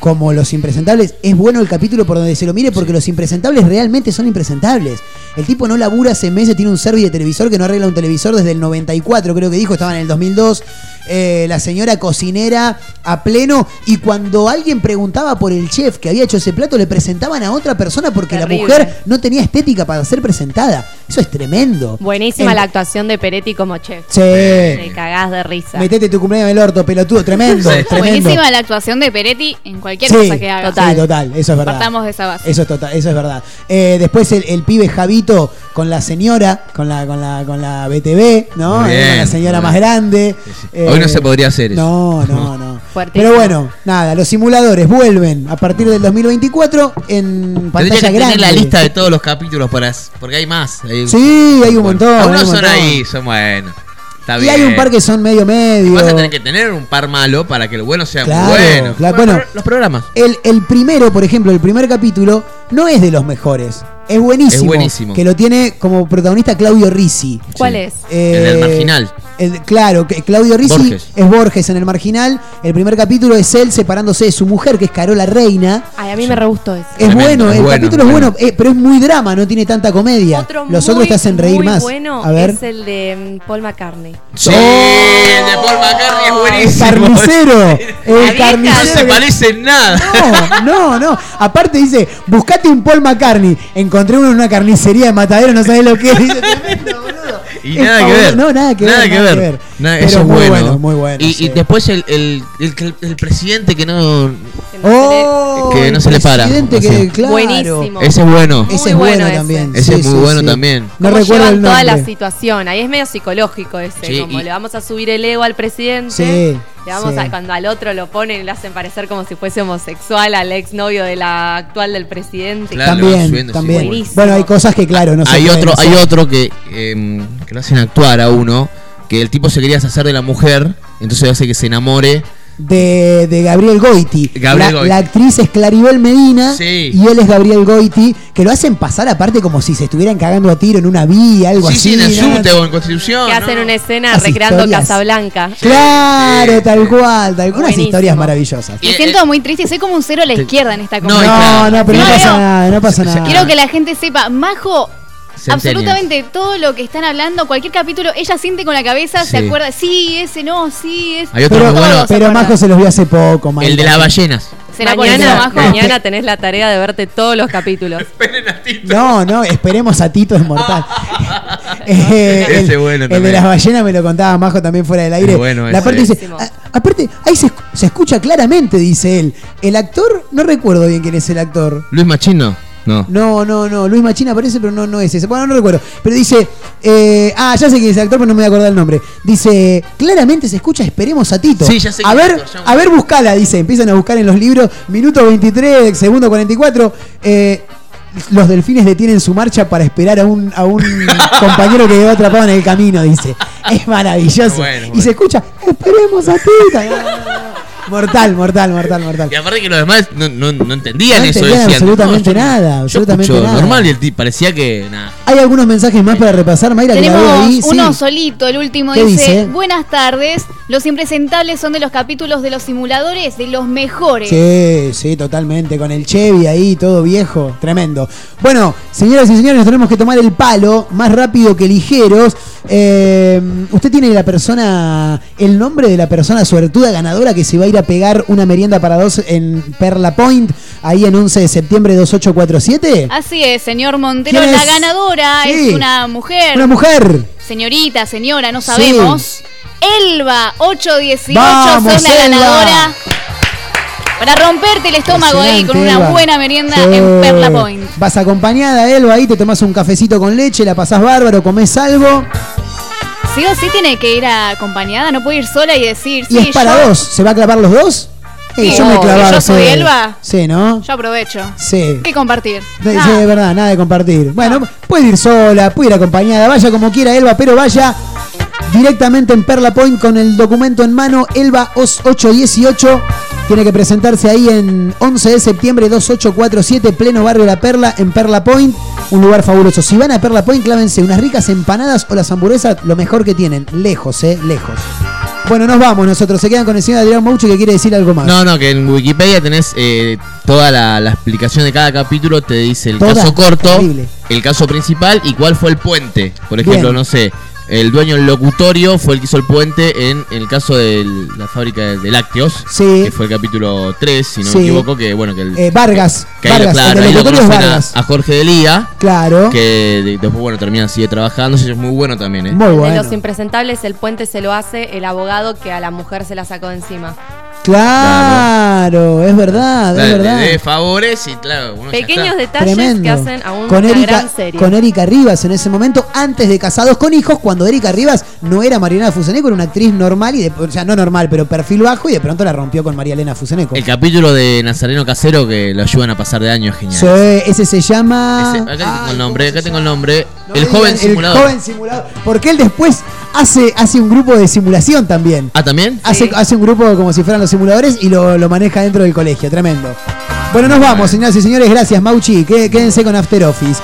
como los impresentables, es bueno el capítulo por donde se lo mire porque los impresentables realmente son impresentables. El tipo no labura hace meses, tiene un servicio de televisor que no arregla un televisor desde el 94, creo que dijo, estaba en el 2002. Eh, la señora cocinera a pleno y cuando alguien preguntaba por el chef que había hecho ese plato le presentaban a otra persona porque la mujer no tenía estética para ser presentada. Eso es tremendo. Buenísima El- la actuación de Peretti como chef. Sí. Te cagás de risa. Metete tu cumpleaños en el orto, pelotudo, tremendo, tremendo. Buenísima la actuación de Peretti en cualquier Sí, cosa que haga. sí, total, eso es verdad. Partamos de esa base. Eso es total, eso es verdad. Eh, después el, el pibe Javito con la señora, con la, con la, con la BTV, ¿no? Muy Eh, con la bien, señora más bien. grande. Hoy no se podría hacer eso. No, no, no. Fuertísimo. Pero bueno, nada, los simuladores vuelven a partir del 2024 en Tendría pantalla que grande. tener la lista de todos los capítulos para porque hay más. Hay- Sí, hay un montón. hay Algunos un son montón. ahí, son buenos. Está Y bien. hay un par que son medio medio. Vas a tener que tener un par malo para que el bueno sea Claro, muy bueno. claro, bueno. los programas. El, el primero, por ejemplo, el primer capítulo, no es de los mejores. Es buenísimo. Es buenísimo. Que lo tiene como protagonista Claudio Rizzi. ¿Cuál es? Eh, El del marginal. el- claro, que Claudio Borges. es Borges en el marginal. El primer capítulo es él separándose de su mujer, que es Carola Reina. Ay, a mí me re gustó ese. Es Tremendo, bueno, es el bueno, capítulo es es bueno, eh, pero es muy drama, no tiene tanta comedia. Otro Los muy, otros te hacen reír muy más. bueno A ver. es el de mm, Paul McCartney. Sí, el de Paul McCartney es El buenísimo. carnicero. El vieja. No carnicero. se parece en nada. No, no, no. Aparte dice, buscate un Paul McCartney. Encontré uno en una carnicería de matadero, no sabés lo que es. Dice, tremendo, boludo. Y nada que ver. No, nada que ver, nada que ver. Nada- eso es muy bueno. bueno, muy bueno, Y, sí. y después el, el, el- el presidente que no, Oh, que no se le para. presidente que, claro. Buenísimo. Ese es bueno. Ese es bueno, ese. también. Ese Sí, es muy sí, bueno sí. también. No recuerdo el toda la nombre. situación. Ahí es medio psicológico ese. Sí, como y- le vamos a subir el ego al presidente. Sí, Le vamos sí. a, cuando al otro lo ponen y lo hacen parecer como si fuese homosexual al exnovio de la actual del presidente. Claro, También, subiendo, también. buenísimo. Bueno, hay cosas que, claro, no se hay pueden otro, hacer. hay otro que, em, que lo hacen actuar a uno, que el tipo se quería deshacer de la mujer, entonces hace que se enamore. de, de Gabriel Goiti. Gabriel la, Goiti. la actriz es Claribel Medina Sí. y él es Gabriel Goiti, que lo hacen pasar aparte como si se estuvieran cagando a tiro en una vía, algo Sí, así. sí, en el ¿no? subte o en Constitución. Que ¿no? hacen una escena Las recreando historias. Casablanca. Claro, tal cual, tal cual. Unas Buenísimo. historias maravillosas. Me siento muy triste, soy como un cero a la izquierda en esta No, No, conversación. no, pero no, No, pasa no. nada, no pasa nada. Quiero que la gente sepa, Majo, Absolutamente todo lo que están hablando, cualquier capítulo, ella siente con la cabeza, se acuerda, sí, ese no, sí, ese. Hay otro Pero, muy bueno, pero. Majo se los vio hace poco, el de las ballenas. ¿Será por eso, Mañana, Majo? mañana tenés la tarea de verte todos los capítulos. No, no, esperemos a Tito es mortal. Eh, Ese el, bueno el de las ballenas me lo contaba Majo también fuera del aire. Bueno la ese. parte dice, Buenísimo. a- aparte, ahí se, se escucha claramente, dice él. El actor, no recuerdo bien quién es el actor. Luis Machino. No. No, no, no. Luis Machina aparece, pero no, no es ese. Bueno, no recuerdo. Pero dice. eh, ah, ya sé quién es el actor, pero no me voy a acordar el nombre. Dice. Claramente se escucha, esperemos a Tito. Sí, ya sé A es ver, ya- a ver, buscala, dice. Empiezan a buscar en los libros. Minuto 23, segundo 44. Eh, los delfines detienen su marcha para esperar a un, a un compañero que quedó atrapado en el camino, dice. Es maravilloso. Bueno, Y se escucha, esperemos a Tito. Mortal, mortal, mortal, mortal. Y aparte que los demás no, no, no entendían No eso. entendían decían, absolutamente yo- nada, yo absolutamente escucho nada. normal y el tipo parecía que nada. Hay algunos mensajes más para repasar, Mayra, que la Tenemos ahí. Sí. uno solito, el último ¿Qué dice, dice? buenas tardes, los impresentables son de los capítulos de los simuladores, de los mejores. Sí, sí, totalmente. Con el Chevy ahí, todo viejo. Tremendo. Bueno, señoras y señores, nos tenemos que tomar el palo más rápido que ligeros. Eh, usted tiene la persona, el nombre de la persona suertuda ganadora que se va a ir a pegar una merienda para dos en Perla Point, ahí en 11 de septiembre 2847. Así es, señor Montero, ¿Quién la es? ganadora Sí. es una mujer. Una mujer. Señorita, señora, no Sí. sabemos. Elba 818 Vamos, sos la ganadora. Para romperte el estómago ahí con una Elba. buena merienda Sí. en Perla Point. Vas acompañada, Elba, ahí te tomas un cafecito con leche, la pasás bárbaro, comés algo. Sí o sí tiene que ir acompañada, no puede ir sola y decir, Y sí, es para yo, dos. ¿Se va a clavar los dos? Sí, yo me clavaba. Yo soy. Elba. Sí, ¿no? yo aprovecho. Sí. ¿Qué compartir? Sí, de verdad, nada de compartir. Bueno, puede ir sola, puede ir acompañada, vaya como quiera Elba, pero vaya directamente en Perla Point con el documento en mano, Elba OS 818. Tiene que presentarse ahí en 11 de septiembre 2847, pleno barrio La Perla, en Perla Point. Un lugar fabuloso. Si van a Perla Point, clávense unas ricas empanadas o las hamburguesas, lo mejor que tienen. Lejos, eh, lejos. Bueno, nos vamos nosotros. Se quedan con el señor Adrián Maucho que quiere decir algo más. No, no, que en Wikipedia tenés eh, toda la, la explicación de cada capítulo, te dice el caso corto, Terrible. el caso principal y cuál fue el puente. Por ejemplo, Bien. no sé, el dueño del locutorio fue el que hizo el puente en, el caso de la fábrica de lácteos, Sí. que fue el capítulo 3, si no Sí. me equivoco, que bueno, que el... Eh, Vargas. que ahí lo- Vargas, claro, el lo es conocen a, a Jorge Delía, Claro. que de- después, bueno, termina, sigue trabajando, eso es muy bueno también, ¿eh? Muy De bueno. los impresentables, el puente se lo hace el abogado que a la mujer se la sacó de encima. Claro, es verdad, es verdad. De, de favores y claro, uno ya Pequeños está. detalles Tremendo. que hacen a un- con una Erika, gran serie. con Erika Rivas en ese momento, antes de Casados con Hijos, cuando Erika Rivas no era Mariana Fuseneco, era una actriz normal, y de- o sea, no normal, pero perfil bajo, y de pronto la rompió con María Elena Fuseneco. El capítulo de Nazareno Casero que lo ayudan a pasar de año es genial. Ese se llama. Ese- acá tengo el nombre, acá tengo el nombre. No el joven simulador. El joven simulador. Porque él después hace, hace un grupo de simulación también. Ah, también. Hace, hace un grupo como si fueran los simuladores y lo, lo maneja dentro del colegio. Tremendo. Bueno, nos vamos, señoras y señores. Gracias, Mauchi. Qué- Quédense con After Office.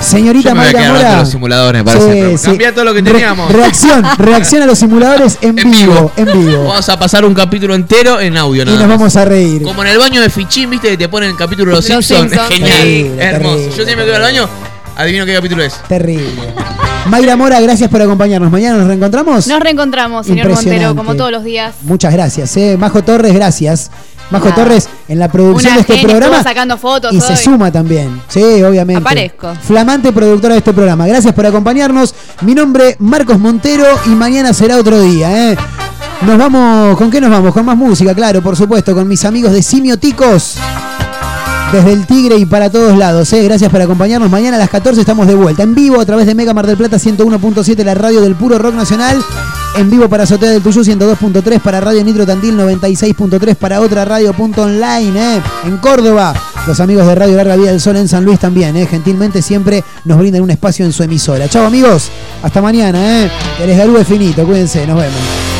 Señorita Yo me voy a Mayra Mora. los simuladores, me parece. sí. Cambia todo lo que Re- teníamos. reacción, reacción a los simuladores en, vivo, En vivo. Vamos a pasar un capítulo entero en audio, Y nada nos más. vamos a reír. Como en el baño de Fichín, viste que te ponen el capítulo de los, Los Simpsons. Simpsons. Genial. Terrible, hermoso. terrible, Yo siempre que voy al baño, adivino qué capítulo es. Terrible. Mayra Mora, gracias por acompañarnos. Mañana nos reencontramos. Nos reencontramos, señor. Montero, como todos los días. Muchas gracias. eh. Majo Torres, gracias. Majo. Torres en la producción de este genia, programa. sacando fotos Y se hoy. suma también. Sí, obviamente. Aparezco. Flamante productora de este programa. Gracias por acompañarnos. Mi nombre Marcos Montero y mañana será otro día. ¿eh? Nos vamos. ¿Con qué nos vamos? Con más música, claro, por supuesto. Con mis amigos de Simioticos. Desde el Tigre y para todos lados. ¿eh? Gracias por acompañarnos. Mañana a las 14 estamos de vuelta. En vivo a través de Mega Mar del Plata 101.7, la radio del puro rock nacional. En vivo para Azotea del Tuyú 102.3, para Radio Nitro Tandil 96.3, para otra radio punto online, ¿eh? En Córdoba. Los amigos de Radio Larga Vida del Sol en San Luis también, ¿eh? Gentilmente siempre nos brindan un espacio en su emisora. Chao amigos, hasta mañana, ¿eh? Que les finito, cuídense, nos vemos.